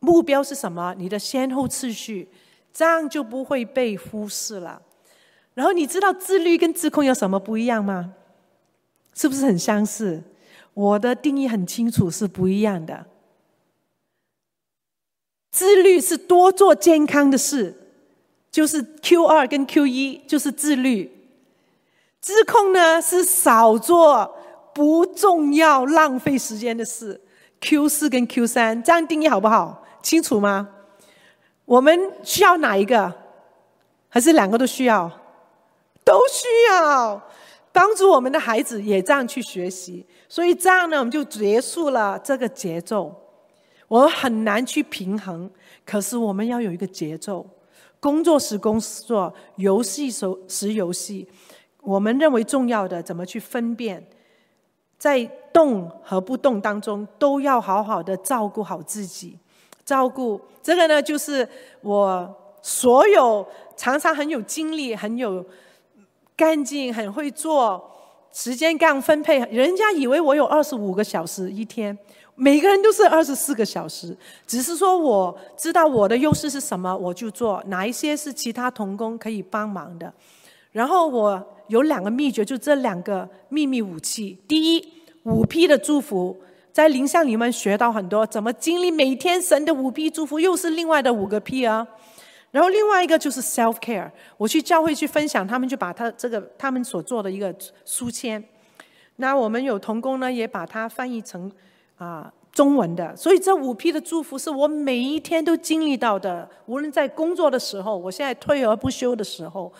目标是什么？你的先后次序，这样就不会被忽视了。然后你知道自律跟自控有什么不一样吗？是不是很相似？我的定义很清楚，是不一样的。自律是多做健康的事，就是 Q 二跟 Q 一，就是自律。自控呢是少做不重要、浪费时间的事，Q 四跟 Q 三，这样定义好不好？清楚吗？我们需要哪一个？还是两个都需要？都需要。帮助我们的孩子也这样去学习，所以这样呢，我们就结束了这个节奏。我们很难去平衡，可是我们要有一个节奏。工作时工作，游戏时时游戏。我们认为重要的，怎么去分辨？在动和不动当中，都要好好的照顾好自己。照顾这个呢，就是我所有常常很有精力、很有。干劲，很会做，时间这样分配。人家以为我有二十五个小时一天，每个人都是二十四个小时。只是说我知道我的优势是什么，我就做哪一些是其他同工可以帮忙的。然后我有两个秘诀，就这两个秘密武器。第一，五 P 的祝福，在灵相里面学到很多，怎么经历每天神的五 P 祝福，又是另外的五个 P 啊。然后另外一个就是 self care，我去教会去分享，他们就把他这个他们所做的一个书签，那我们有同工呢，也把它翻译成啊中文的。所以这五 P 的祝福是我每一天都经历到的，无论在工作的时候，我现在退而不休的时候，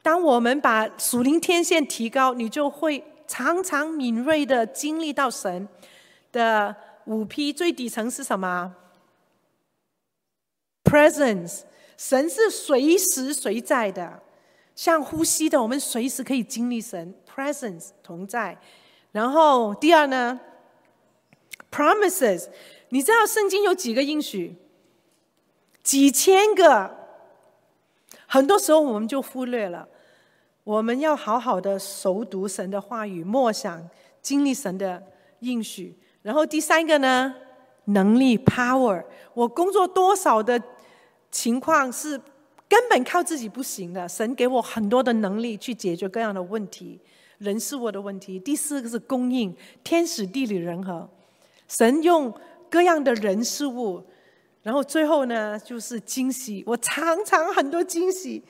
当我们把属灵天线提高，你就会常常敏锐的经历到神的五 P。最底层是什么？Presence。神是随时随在的，像呼吸的，我们随时可以经历神 presence 同在。然后第二呢，promises，你知道圣经有几个应许？几千个，很多时候我们就忽略了。我们要好好的熟读神的话语，默想经历神的应许。然后第三个呢，能力 power，我工作多少的。情况是根本靠自己不行的，神给我很多的能力去解决各样的问题，人事物的问题。第四个是供应，天时地利人和，神用各样的人事物，然后最后呢就是惊喜。我常常很多惊喜，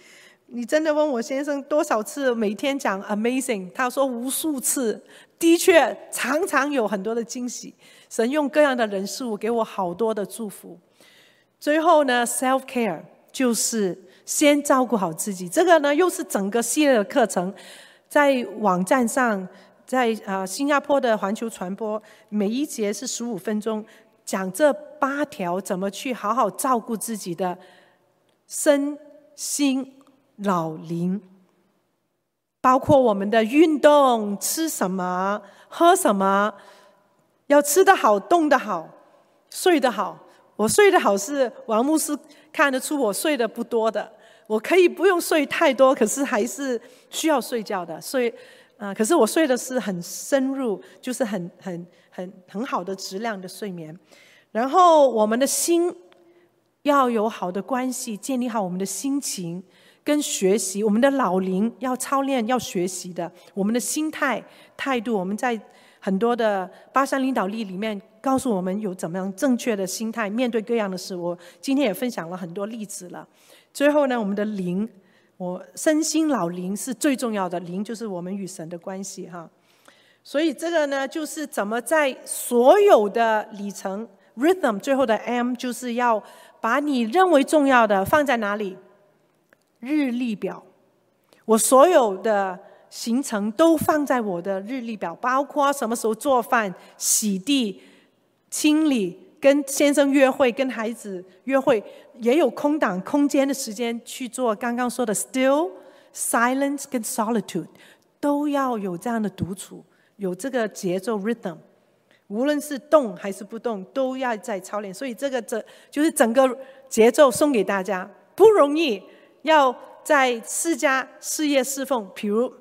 你真的问我先生多少次每天讲 amazing，他说无数次，的确常常有很多的惊喜。神用各样的人事物给我好多的祝福。最后呢，self care 就是先照顾好自己。这个呢，又是整个系列的课程，在网站上，在啊、呃、新加坡的环球传播，每一节是十五分钟，讲这八条怎么去好好照顾自己的身心老龄，包括我们的运动、吃什么、喝什么，要吃得好、动得好、睡得好。我睡得好是王牧师看得出我睡得不多的，我可以不用睡太多，可是还是需要睡觉的。睡，啊、可是我睡的是很深入，就是很很很很好的质量的睡眠。然后我们的心要有好的关系，建立好我们的心情跟学习，我们的老灵要操练要学习的，我们的心态态度，我们在。很多的八三领导力里面告诉我们有怎么样正确的心态面对各样的事。我今天也分享了很多例子了。最后呢，我们的灵，我身心老灵是最重要的，灵就是我们与神的关系哈。所以这个呢，就是怎么在所有的里程 rhythm 最后的 M，就是要把你认为重要的放在哪里？日历表。我所有的行程都放在我的日历表，包括什么时候做饭、洗地、清理、跟先生约会、跟孩子约会，也有空档、空间的时间去做刚刚说的 still、silence 跟 solitude，都要有这样的独处。有这个节奏 rhythm，无论是动还是不动，都要在操练。所以这个这就是整个节奏送给大家，不容易。要在释迦事业侍奉，比如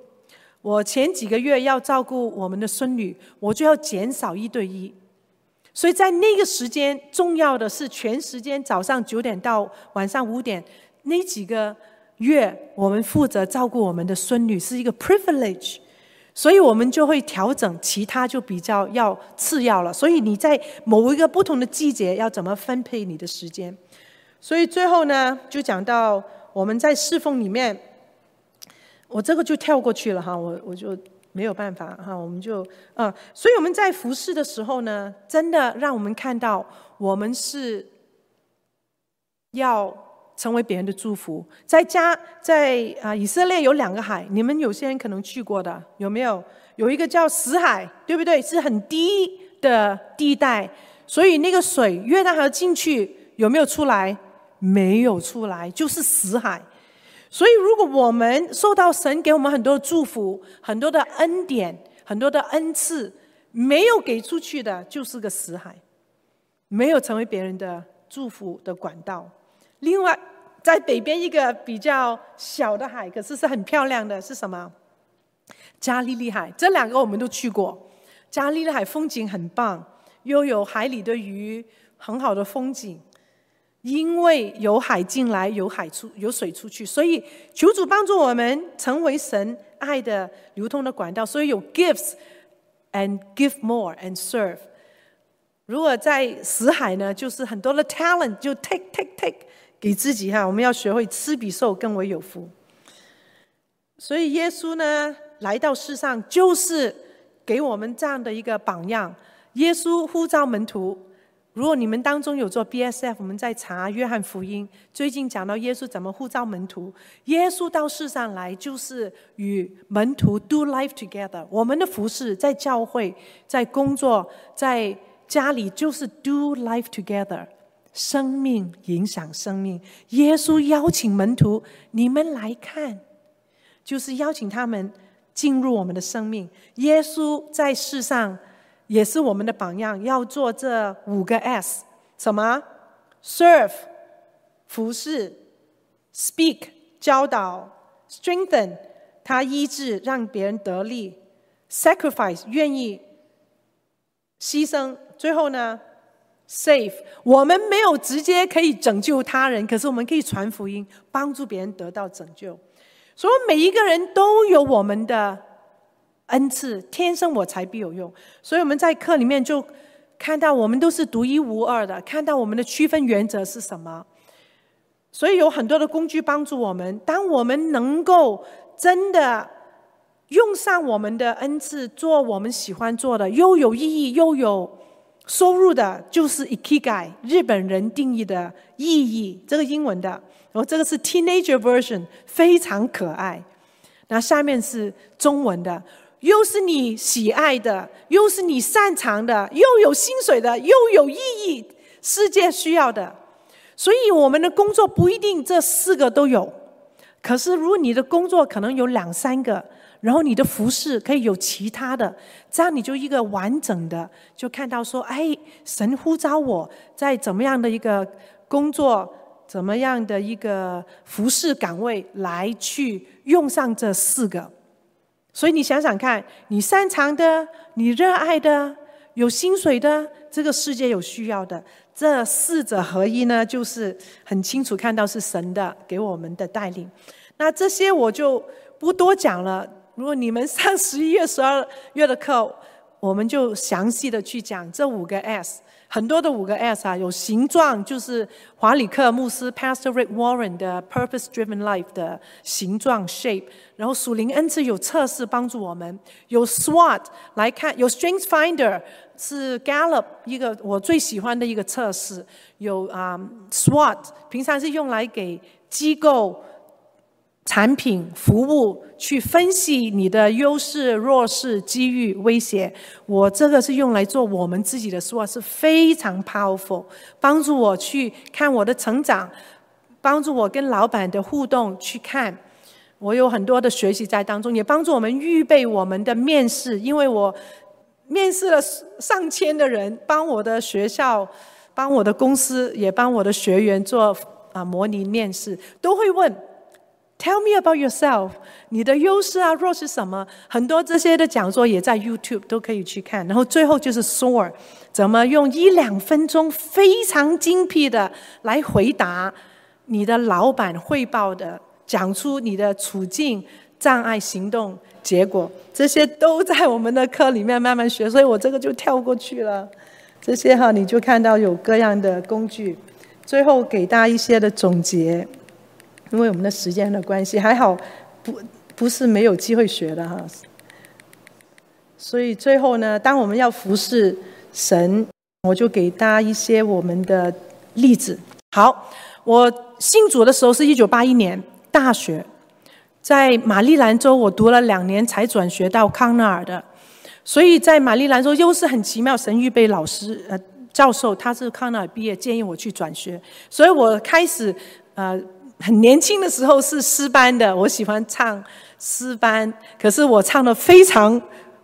我前几个月要照顾我们的孙女，我就要减少一对一。所以在那个时间，重要的是全时间早上九点到晚上五点那几个月，我们负责照顾我们的孙女，是一个 privilege。所以我们就会调整，其他就比较要次要了。所以你在某一个不同的季节要怎么分配你的时间？所以最后呢，就讲到我们在侍奉里面，我这个就跳过去了哈，我我就没有办法哈，我们就啊，所以我们在服侍的时候呢，真的让我们看到我们是要。成为别人的祝福，在家在啊以色列有两个海，你们有些人可能去过的，有没有？有一个叫死海，对不对？是很低的地带，所以那个水约旦河进去有没有出来？没有出来，就是死海。所以如果我们受到神给我们很多的祝福、很多的恩典、很多的恩赐，没有给出去的，就是个死海，没有成为别人的祝福的管道。另外，在北边一个比较小的海，可是是很漂亮的，是什么？加利利海。这两个我们都去过。加利利海风景很棒，又有海里的鱼，很好的风景。因为有海进来，有海出，有水出去，所以求主帮助我们成为神爱的流通的管道。所以有 gifts and give more and serve。如果在死海呢，就是很多的 talent，就 take take take。给自己哈，我们要学会吃比受更为有福。所以耶稣呢，来到世上就是给我们这样的一个榜样。耶稣呼召门徒，如果你们当中有做 BSF，我们在查约翰福音，最近讲到耶稣怎么呼召门徒。耶稣到世上来就是与门徒 do life together。我们的服饰在教会、在工作、在家里，就是 do life together。生命影响生命。耶稣邀请门徒：“你们来看，就是邀请他们进入我们的生命。”耶稣在世上也是我们的榜样，要做这五个 S：什么？Serve，服侍；Speak，教导；Strengthen，他医治，让别人得力；Sacrifice，愿意牺牲。最后呢？Save，我们没有直接可以拯救他人，可是我们可以传福音，帮助别人得到拯救。所以每一个人都有我们的恩赐，天生我材必有用。所以我们在课里面就看到，我们都是独一无二的，看到我们的区分原则是什么。所以有很多的工具帮助我们。当我们能够真的用上我们的恩赐，做我们喜欢做的，又有意义，又有。收入的就是 ikigai，日本人定义的意义，这个英文的，然后这个是 teenager version，非常可爱。那下面是中文的，又是你喜爱的，又是你擅长的，又有薪水的，又有意义，世界需要的。所以我们的工作不一定这四个都有，可是如果你的工作可能有两三个。然后你的服饰可以有其他的，这样你就一个完整的，就看到说，哎，神呼召我在怎么样的一个工作，怎么样的一个服饰岗位来去用上这四个。所以你想想看，你擅长的，你热爱的，有薪水的，这个世界有需要的，这四者合一呢，就是很清楚看到是神的给我们的带领。那这些我就不多讲了。如果你们上十一月、十二月的课，我们就详细的去讲这五个 S。很多的五个 S 啊，有形状，就是华里克牧师 Pastor Rick Warren 的 Purpose Driven Life 的形状 shape，然后属灵恩赐有测试帮助我们，有 SWOT 来看，有 Strength Finder 是 Gallup 一个我最喜欢的一个测试，有啊、SWOT 平常是用来给机构。产品、服务去分析你的优势、弱势、机遇、威胁。我这个是用来做我们自己的 SWOT，是非常 powerful，帮助我去看我的成长，帮助我跟老板的互动去看。我有很多的学习在当中，也帮助我们预备我们的面试。因为我面试了上千的人，帮我的学校、帮我的公司，也帮我的学员做啊模拟面试，都会问。Tell me about yourself。你的优势啊，弱是什么？很多这些的讲座也在 YouTube 都可以去看。然后最后就是 SOAR，怎么用一两分钟非常精辟的来回答你的老板汇报的，讲出你的处境、障碍、行动、结果，这些都在我们的课里面慢慢学。所以我这个就跳过去了。这些哈，你就看到有各样的工具。最后给大家一些的总结。因为我们的时间的关系，还好不不是没有机会学的哈。所以最后呢，当我们要服侍神，我就给大家一些我们的例子。好，我信主的时候是一九八一年大学，在马里兰州，我读了两年才转学到康奈尔的。所以在马里兰州又是很奇妙，神预备老师呃教授，他是康奈尔毕业，建议我去转学，所以我开始呃。很年轻的时候是诗班的，我喜欢唱诗班，可是我唱的非常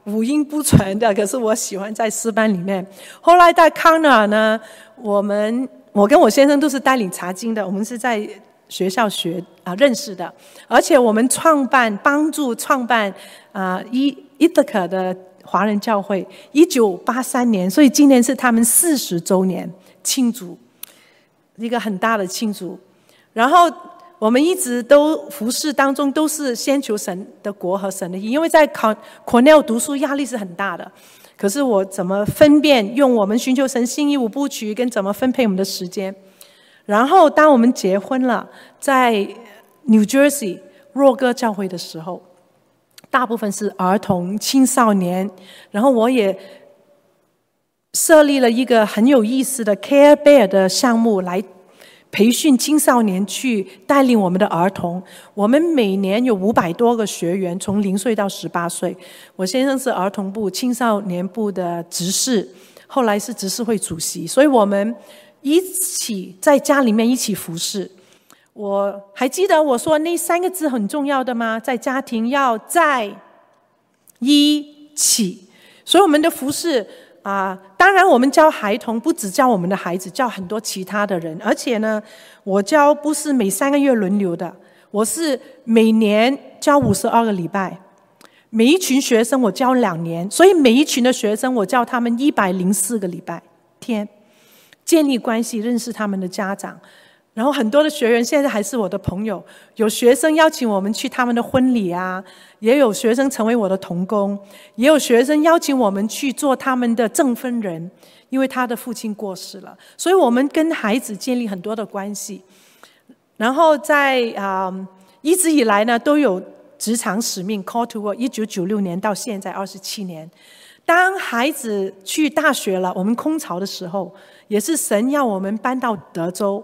五音不全的，可是我喜欢在诗班里面。后来在康奈尔呢，我们我跟我先生都是带领查经的，我们是在学校学啊认识的，而且我们创办帮助创办啊伊伊德克的华人教会，一九八三年，所以今年是他们四十周年庆祝，一个很大的庆祝。然后我们一直都服侍当中都是先求神的国和神的义，因为在考 Cornell 读书压力是很大的。可是我怎么分辨用我们寻求神心意五部曲跟怎么分配我们的时间？然后当我们结婚了，在 New Jersey 若哥教会的时候，大部分是儿童青少年，然后我也设立了一个很有意思的 Care Bear 的项目来。培训青少年去带领我们的儿童，我们每年有五百多个学员，从零岁到十八岁。我先生是儿童部、青少年部的执事，后来是执事会主席，所以我们一起在家里面一起服侍。我还记得我说那三个字很重要的吗？在家庭要在一起，所以我们的服侍。啊，当然，我们教孩童不只教我们的孩子，教很多其他的人。而且呢，我教不是每三个月轮流的，我是每年教五十二个礼拜，每一群学生我教两年，所以每一群的学生我教他们一百零四个礼拜天，建立关系，认识他们的家长。然后很多的学员现在还是我的朋友，有学生邀请我们去他们的婚礼啊，也有学生成为我的同工，也有学生邀请我们去做他们的证婚人，因为他的父亲过世了，所以我们跟孩子建立很多的关系。然后在啊、一直以来呢都有职场使命 call to work，一九九六年到现在二十七年。当孩子去大学了，我们空巢的时候，也是神要我们搬到德州。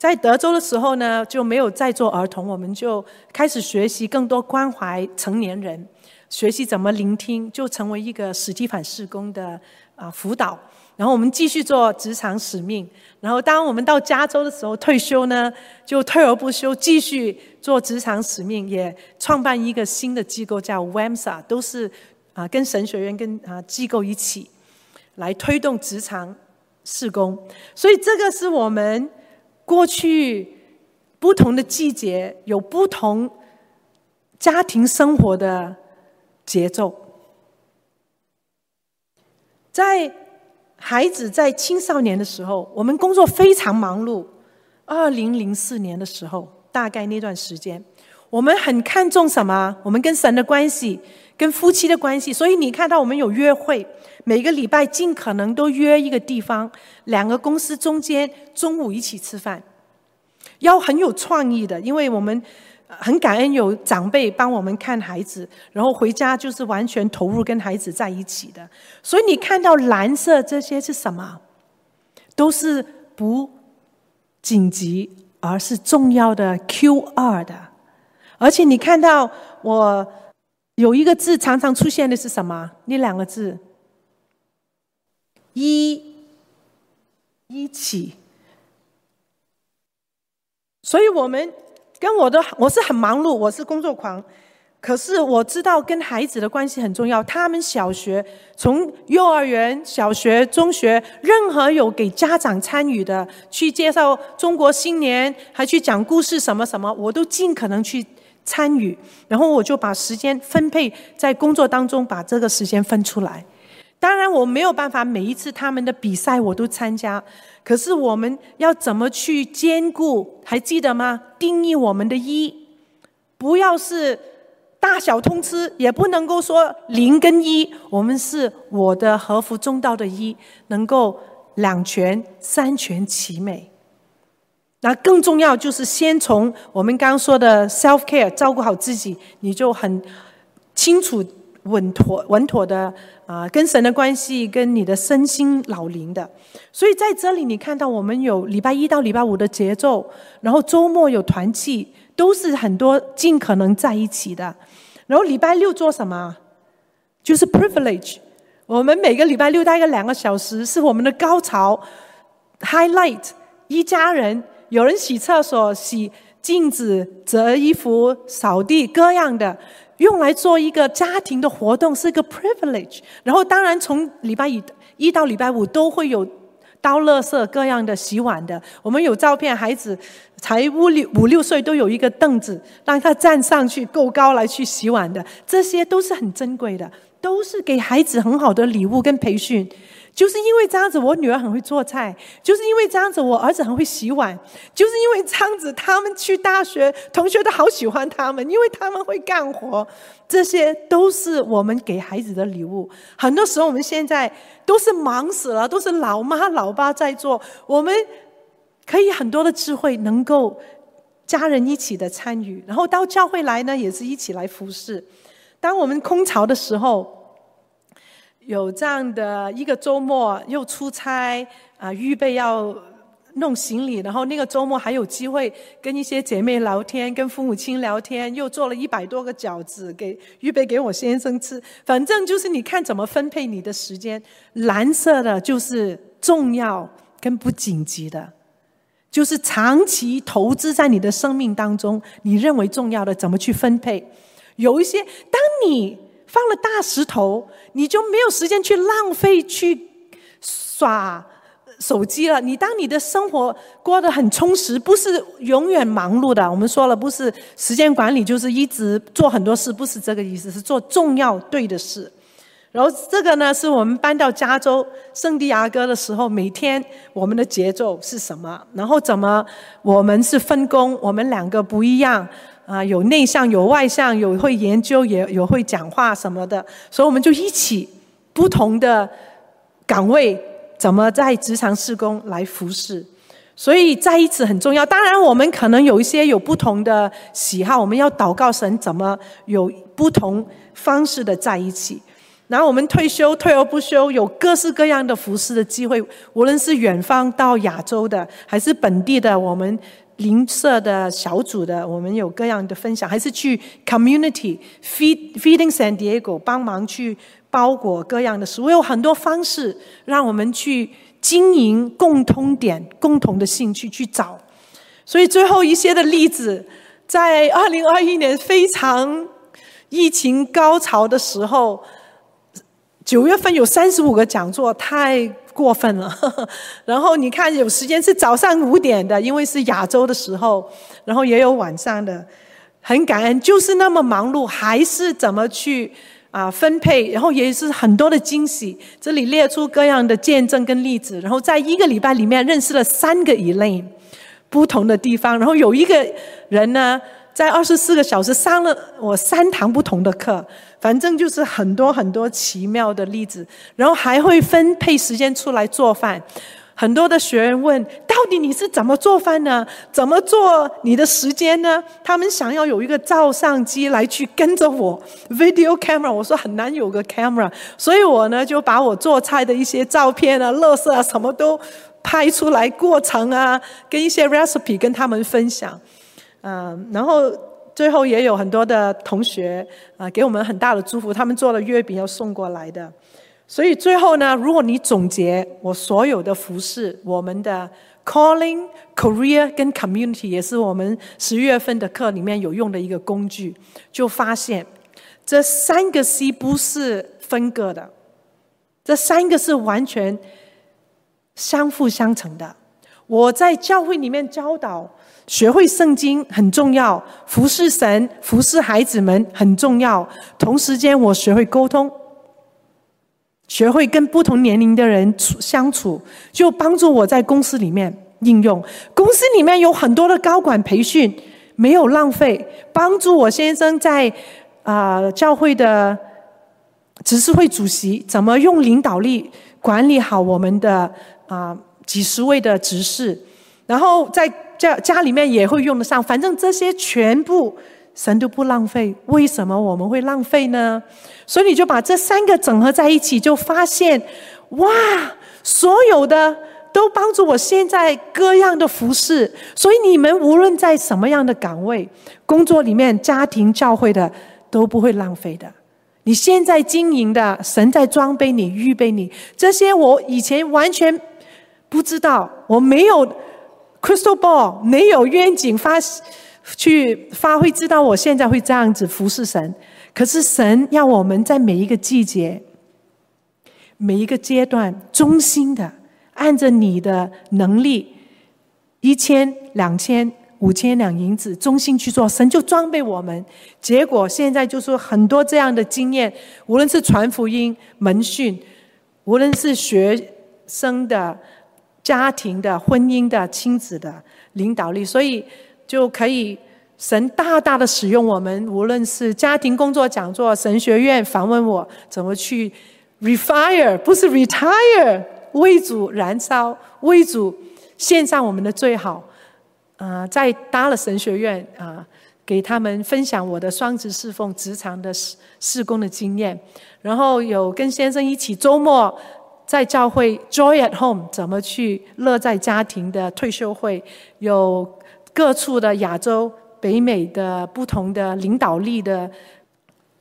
在德州的时候呢，就没有再做儿童，我们就开始学习更多关怀成年人，学习怎么聆听，就成为一个史提反事工的啊辅导。然后我们继续做职场使命。然后当我们到加州的时候退休呢，就退而不休，继续做职场使命，也创办一个新的机构叫 WAMSA，都是啊跟神学院跟啊机构一起来推动职场事工。所以这个是我们。过去不同的季节有不同家庭生活的节奏，在孩子在青少年的时候，我们工作非常忙碌。二零零四年的时候，大概那段时间，我们很看重什么？我们跟神的关系，跟夫妻的关系。所以你看到我们有约会，每个礼拜尽可能都约一个地方，两个公司中间中午一起吃饭，要很有创意的，因为我们。很感恩有长辈帮我们看孩子，然后回家就是完全投入跟孩子在一起的。所以你看到蓝色这些是什么？都是不紧急，而是重要的 Q2 的。而且你看到我有一个字常常出现的是什么？那两个字，一，一起。所以我们。跟我的我是很忙碌，我是工作狂，可是我知道跟孩子的关系很重要。他们小学从幼儿园、小学、中学，任何有给家长参与的，去介绍中国新年，还去讲故事什么什么，我都尽可能去参与。然后我就把时间分配在工作当中，把这个时间分出来。当然我没有办法每一次他们的比赛我都参加。可是我们要怎么去兼顾？还记得吗？定义我们的一，不要是大小通吃，也不能够说零跟一。我们是我的和服中道的一，能够两全三全其美。那更重要就是先从我们刚刚说的 self care 照顾好自己，你就很清楚。稳妥、稳妥的啊，跟神的关系，跟你的身心老灵的，所以在这里你看到我们有礼拜一到礼拜五的节奏，然后周末有团契，都是很多尽可能在一起的。然后礼拜六做什么？就是 privilege。我们每个礼拜六大概两个小时是我们的高潮，highlight。一家人，有人洗厕所、洗镜子、折衣服、扫地，各样的。用来做一个家庭的活动是一个 privilege，然后当然从礼拜一一到礼拜五都会有刀垃圾各样的洗碗的。我们有照片，孩子才五六五六岁都有一个凳子让他站上去够高来去洗碗的，这些都是很珍贵的，都是给孩子很好的礼物跟培训。就是因为这样子，我女儿很会做菜；就是因为这样子，我儿子很会洗碗；就是因为这样子，他们去大学，同学都好喜欢他们，因为他们会干活。这些都是我们给孩子的礼物。很多时候，我们现在都是忙死了，都是老妈老爸在做。我们可以很多的智慧，能够家人一起的参与，然后到教会来呢，也是一起来服侍。当我们空巢的时候。有这样的一个周末，又出差啊，预备要弄行李，然后那个周末还有机会跟一些姐妹聊天，跟父母亲聊天，又做了一百多个饺子给预备给我先生吃。反正就是你看怎么分配你的时间。蓝色的就是重要跟不紧急的，就是长期投资在你的生命当中，你认为重要的怎么去分配？有一些当你。放了大石头，你就没有时间去浪费去耍手机了。你当你的生活过得很充实，不是永远忙碌的。我们说了，不是时间管理，就是一直做很多事，不是这个意思，是做重要对的事。然后这个呢，是我们搬到加州圣地亚哥的时候，每天我们的节奏是什么？然后怎么我们是分工？我们两个不一样。啊，有内向，有外向，有会研究，也有会讲话什么的，所以我们就一起不同的岗位，怎么在职场事工来服侍，所以在一起很重要。当然，我们可能有一些有不同的喜好，我们要祷告神怎么有不同方式的在一起。然后我们退休，退而不休，有各式各样的服侍的机会，无论是远方到亚洲的，还是本地的，我们。邻舍的小组的，我们有各样的分享，还是去 community feed feeding San Diego 帮忙去包裹各样的食物，有很多方式让我们去经营共通点、共同的兴趣去找。所以最后一些的例子，在二零二一年非常疫情高潮的时候，九月份有三十五个讲座，太。过分了，然后你看有时间是早上五点的，因为是亚洲的时候，然后也有晚上的，很感恩，就是那么忙碌，还是怎么去啊分配，然后也是很多的惊喜。这里列出各样的见证跟例子，然后在一个礼拜里面认识了三个 Elaine，不同的地方，然后有一个人呢在二十四个小时上了我三堂不同的课，反正就是很多很多奇妙的例子，然后还会分配时间出来做饭。很多的学员问：到底你是怎么做饭呢？怎么做你的时间呢？他们想要有一个照相机来去跟着我，video camera。我说很难有个 camera，所以我呢就把我做菜的一些照片啊、乐色啊什么都拍出来，过程啊，跟一些 recipe 跟他们分享。嗯，然后最后也有很多的同学啊给我们很大的祝福，他们做了月饼要送过来的。所以最后呢，如果你总结我所有的服饰，我们的 calling、career 跟 community 也是我们十月份的课里面有用的一个工具，就发现这三个 C 不是分割的，这三个是完全相辅相成的。我在教会里面教导，学会圣经很重要，服侍神、服侍孩子们很重要。同时间，我学会沟通。学会跟不同年龄的人处相处，就帮助我在公司里面应用。公司里面有很多的高管培训，没有浪费，帮助我先生在啊、教会的执事会主席，怎么用领导力管理好我们的啊、几十位的执事，然后在家家里面也会用得上。反正这些全部。神都不浪费，为什么我们会浪费呢？所以你就把这三个整合在一起，就发现，哇，所有的都帮助我现在各样的服事。所以你们无论在什么样的岗位、工作里面、家庭、教会的，都不会浪费的。你现在经营的，神在装备你、预备你。这些我以前完全不知道，我没有 crystal ball，没有愿景发。去发挥，知道我现在会这样子服侍神。可是神要我们在每一个季节、每一个阶段，忠心的按着你的能力，一千、两千、五千两银子，忠心去做，神就装备我们。结果现在就是很多这样的经验，无论是传福音、门训，无论是学生的、家庭的、婚姻的、亲子的领导力，所以。就可以神大大的使用我们，无论是家庭工作讲座、神学院访问我，怎么去 refire 不是 retire，为主燃烧，为主献上我们的最好。啊、呃，在搭了神学院啊、给他们分享我的双职侍奉、职场的事事工的经验，然后有跟先生一起周末在教会 joy at home，怎么去乐在家庭的退休会有。各处的亚洲、北美的不同的领导力的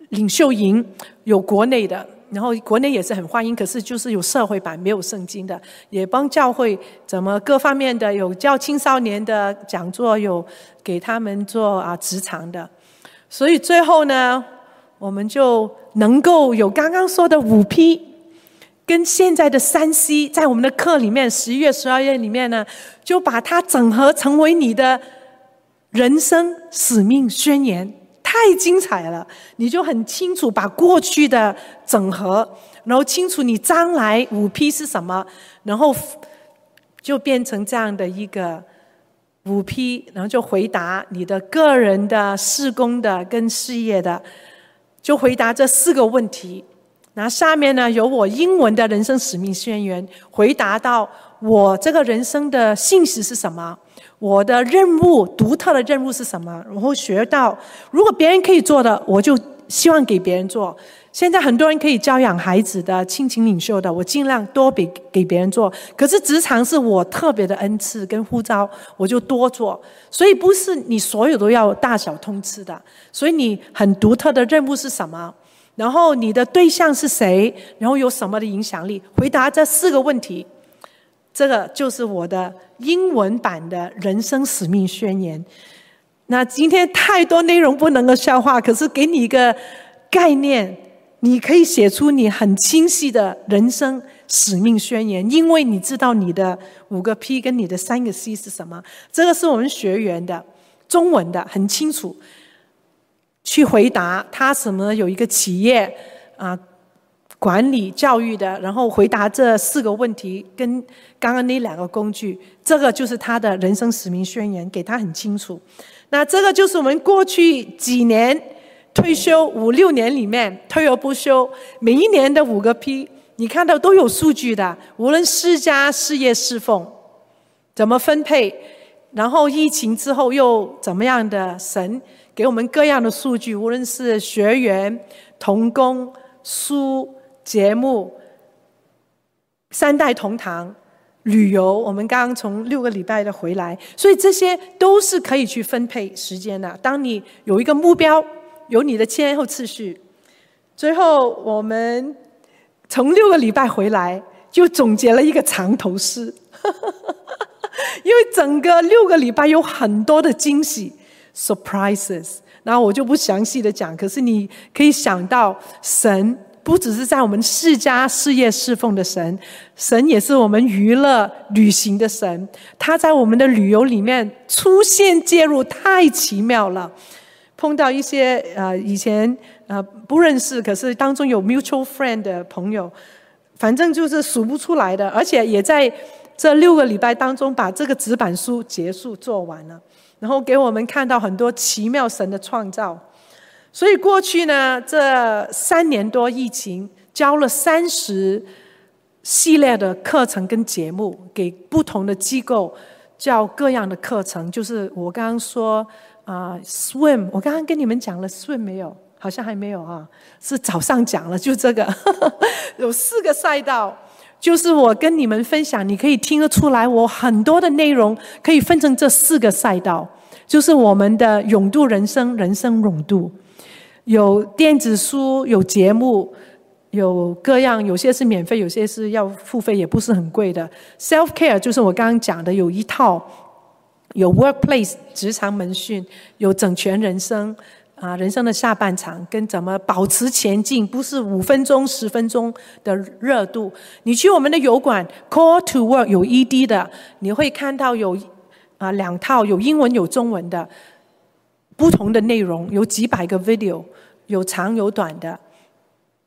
领袖营，有国内的，然后国内也是很欢迎。可是就是有社会版，没有圣经的，也帮教会怎么各方面的有教青少年的讲座，有给他们做啊职场的。所以最后呢，我们就能够有刚刚说的五批。跟现在的三 C，在我们的课里面，十一月、十二月里面呢，就把它整合成为你的人生使命宣言，太精彩了！你就很清楚把过去的整合，然后清楚你将来五 P 是什么，然后就变成这样的一个五 P，然后就回答你的个人的、事工的跟事业的，就回答这四个问题。那下面呢，有我英文的人生使命宣言，回答到我这个人生的信息是什么，我的任务独特的任务是什么，然后学到如果别人可以做的，我就希望给别人做。现在很多人可以教养孩子的、亲情领袖的，我尽量多给给别人做。可是职场是我特别的恩赐跟呼召，我就多做。所以不是你所有都要大小通吃的，所以你很独特的任务是什么？然后你的对象是谁？然后有什么的影响力？回答这四个问题，这个就是我的英文版的人生使命宣言。那今天太多内容不能够消化，可是给你一个概念，你可以写出你很清晰的人生使命宣言，因为你知道你的五个 P 跟你的三个 C 是什么。这个是我们学员的中文的，很清楚。去回答他什么有一个企业啊管理教育的，然后回答这四个问题，跟刚刚那两个工具，这个就是他的人生使命宣言，给他很清楚。那这个就是我们过去几年退休五六年里面退而不休，每一年的五个 P，你看到都有数据的。无论私家事业侍奉怎么分配，然后疫情之后又怎么样的，神给我们各样的数据，无论是学员、童工、书、节目、三代同堂。旅游，我们刚刚从六个礼拜的回来，所以这些都是可以去分配时间的。当你有一个目标，有你的先后次序。最后，我们从六个礼拜回来，就总结了一个长头诗，因为整个六个礼拜有很多的惊喜 surprises，然后我就不详细的讲，可是你可以想到神。不只是在我们世家事业侍奉的神，神也是我们娱乐旅行的神。他在我们的旅游里面出现介入，太奇妙了。碰到一些呃以前呃不认识，可是当中有 mutual friend 的朋友，反正就是数不出来的。而且也在这六个礼拜当中，把这个纸板书结束做完了，然后给我们看到很多奇妙神的创造。所以过去呢，这三年多疫情，教了三十系列的课程跟节目，给不同的机构教各样的课程。就是我刚刚说啊，，swim，我刚刚跟你们讲了 swim 没有？好像还没有啊，是早上讲了，就这个，有四个赛道，就是我跟你们分享，你可以听得出来，我很多的内容可以分成这四个赛道，就是我们的泳渡人生，人生泳渡。有电子书，有节目，有各样，有些是免费，有些是要付费，也不是很贵的。Self care 就是我刚刚讲的，有一套，有 workplace 职场门训，有整全人生啊，人生的下半场跟怎么保持前进，不是五分钟、十分钟的热度。你去我们的油管 Call to Work 有 ED 的，你会看到有啊两套，有英文有中文的。不同的内容有几百个 video，有长有短的，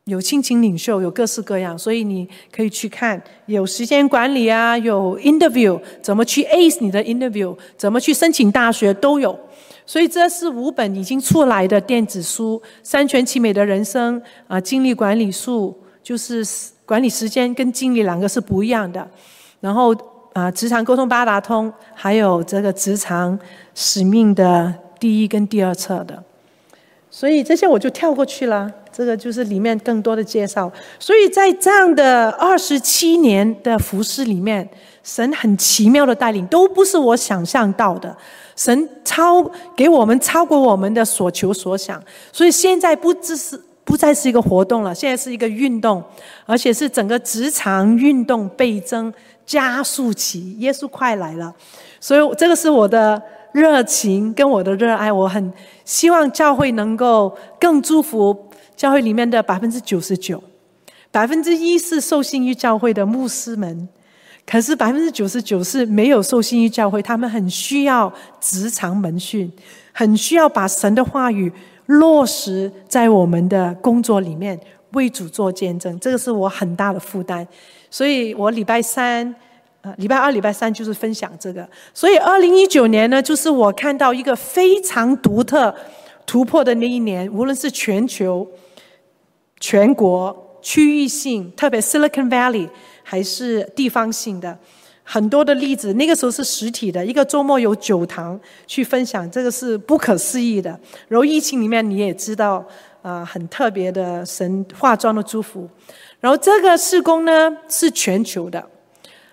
有亲情领袖，有各式各样，所以你可以去看。有时间管理啊，有 interview，怎么去 ace 你的 interview，怎么去申请大学都有。所以这是五本已经出来的电子书，《三全其美的人生》啊，精力管理术就是管理时间跟精力两个是不一样的。然后啊，职场沟通八达通，还有这个职场使命的。第一跟第二册的，所以这些我就跳过去了。这个就是里面更多的介绍。所以在这样的二十七年的服饰里面，神很奇妙的带领，都不是我想象到的。神超给我们超过我们的所求所想。所以现在不只是不再是一个活动了，现在是一个运动，而且是整个职场运动倍增加速期。耶稣快来了，所以这个是我的。热情跟我的热爱，我很希望教会能够更祝福教会里面的百分之九十九，百分之一是受信于教会的牧师们，可是百分之九十九是没有受信于教会，他们很需要职场门训，很需要把神的话语落实在我们的工作里面，为主做见证，这个是我很大的负担，所以我礼拜三。呃，礼拜二、礼拜三就是分享这个，所以二零一九年呢，就是我看到一个非常独特、突破的那一年。无论是全球、全国、区域性，特别 Silicon Valley，还是地方性的，很多的例子。那个时候是实体的，一个周末有九堂去分享，这个是不可思议的。然后疫情里面你也知道，啊，很特别的神化妆的祝福。然后这个事工呢是全球的。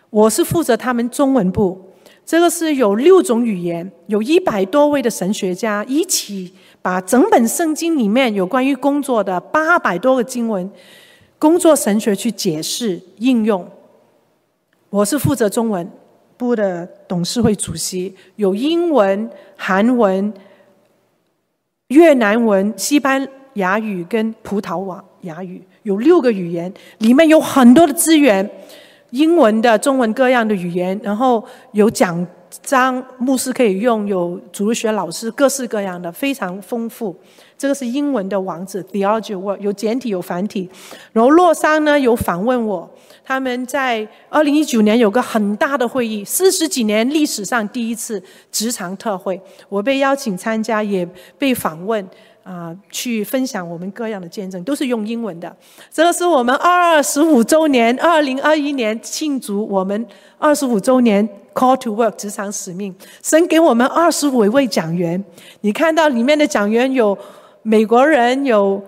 我是负责他们中文部，这个是有六种语言，有一百多位的神学家一起把整本圣经里面有关于工作的八百多个经文，工作神学去解释应用。我是负责中文部的董事会主席，有英文、韩文、越南文、西班牙语跟葡萄牙语，有六个语言，里面有很多的资源。英文的、中文各样的语言，然后有讲章，牧师可以用；有主日学老师，各式各样的，非常丰富。这个是英文的网址，Theology World，有简体有繁体。然后洛桑呢有访问我，他们在二零一九年有个很大的会议，四十几年历史上第一次职场特会，我被邀请参加，也被访问。啊，去分享我们各样的见证，都是用英文的。这个是我们二十五周年，二零二一年庆祝我们二十五周年 Call to Work 职场使命，神给我们二十五位讲员。你看到里面的讲员有美国人，有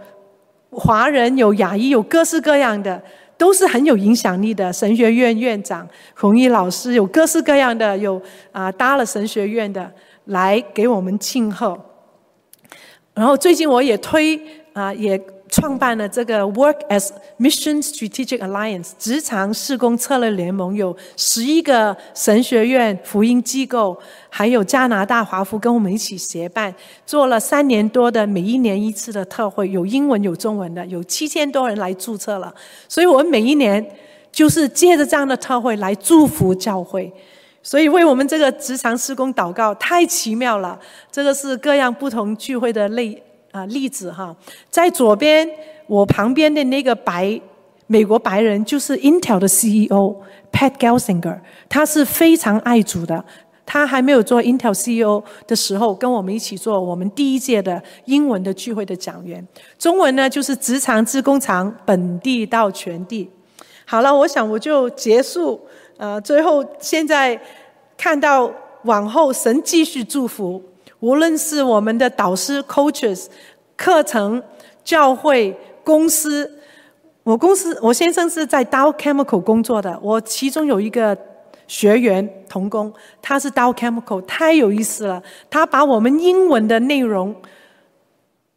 华人，有亚裔，有各式各样的，都是很有影响力的。神学院院长弘毅老师，有各式各样的，有啊搭了神学院的来给我们庆贺。然后最近我也推啊，也创办了这个 Work as Mission Strategic Alliance 职场事工策略联盟，有十一个神学院、福音机构，还有加拿大华福跟我们一起协办，做了三年多的每一年一次的特会，有英文有中文的，有七千多人来注册了。所以我们每一年就是借着这样的特会来祝福教会。所以为我们这个职场事工祷告，太奇妙了。这个是各样不同聚会的类啊例子哈。在左边我旁边的那个白美国白人，就是 Intel 的 CEO Pat Gelsinger，他是非常爱主的。他还没有做 Intel CEO 的时候，跟我们一起做我们第一届的英文的聚会的讲员。中文呢，就是职场志工厂本地到全地。好了，我想我就结束。呃，最后现在看到往后神继续祝福，无论是我们的导师、coaches、课程、教会、公司，我公司我先生是在 Dow Chemical 工作的，我其中有一个学员童工，他是 Dow Chemical，太有意思了，他把我们英文的内容。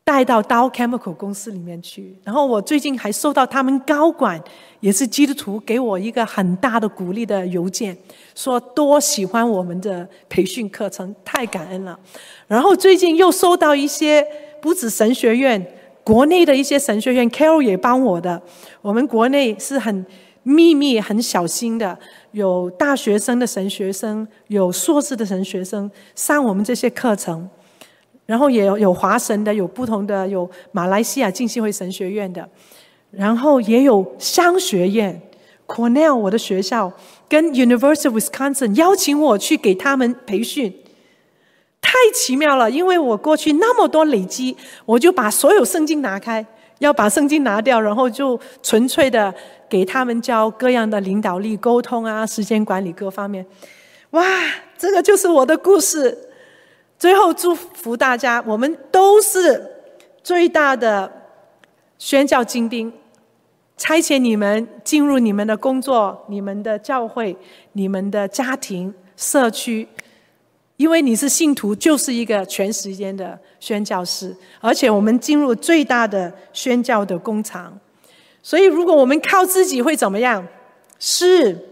带到 Dow Chemical 公司里面去，然后我最近还收到他们高管，也是基督徒，给我一个很大的鼓励的邮件，说多喜欢我们的培训课程，太感恩了。然后最近又收到一些不止神学院，国内的一些神学院，Carol 也帮我的。我们国内是很秘密、很小心的，有大学生的神学生，有硕士的神学生上我们这些课程。然后也有有华神的，有不同的，有马来西亚浸信会神学院的，然后也有商学院，Cornell 我的学校跟 University of Wisconsin 邀请我去给他们培训，太奇妙了！因为我过去那么多累积，我就把所有圣经拿开，要把圣经拿掉，然后就纯粹的给他们教各样的领导力、沟通啊、时间管理各方面。哇，这个就是我的故事。最后祝福大家，我们都是最大的宣教精兵，差遣你们进入你们的工作、你们的教会、你们的家庭、社区，因为你是信徒，就是一个全时间的宣教师，而且我们进入最大的宣教的工厂。所以，如果我们靠自己会怎么样？是。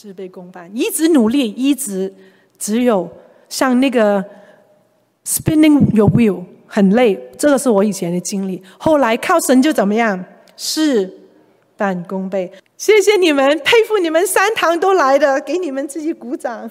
事倍功半，一直努力，一直只有像那个 spinning your wheel 很累，这个是我以前的经历。后来靠神就怎么样？事半功倍。谢谢你们，佩服你们三堂都来的，给你们自己鼓掌。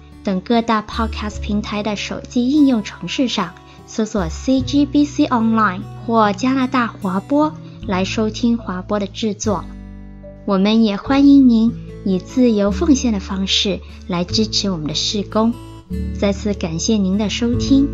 等各大 Podcast 平台的手机应用程式上搜索 CGBC Online 或加拿大华播来收听华播的制作。我们也欢迎您以自由奉献的方式来支持我们的事工。再次感谢您的收听。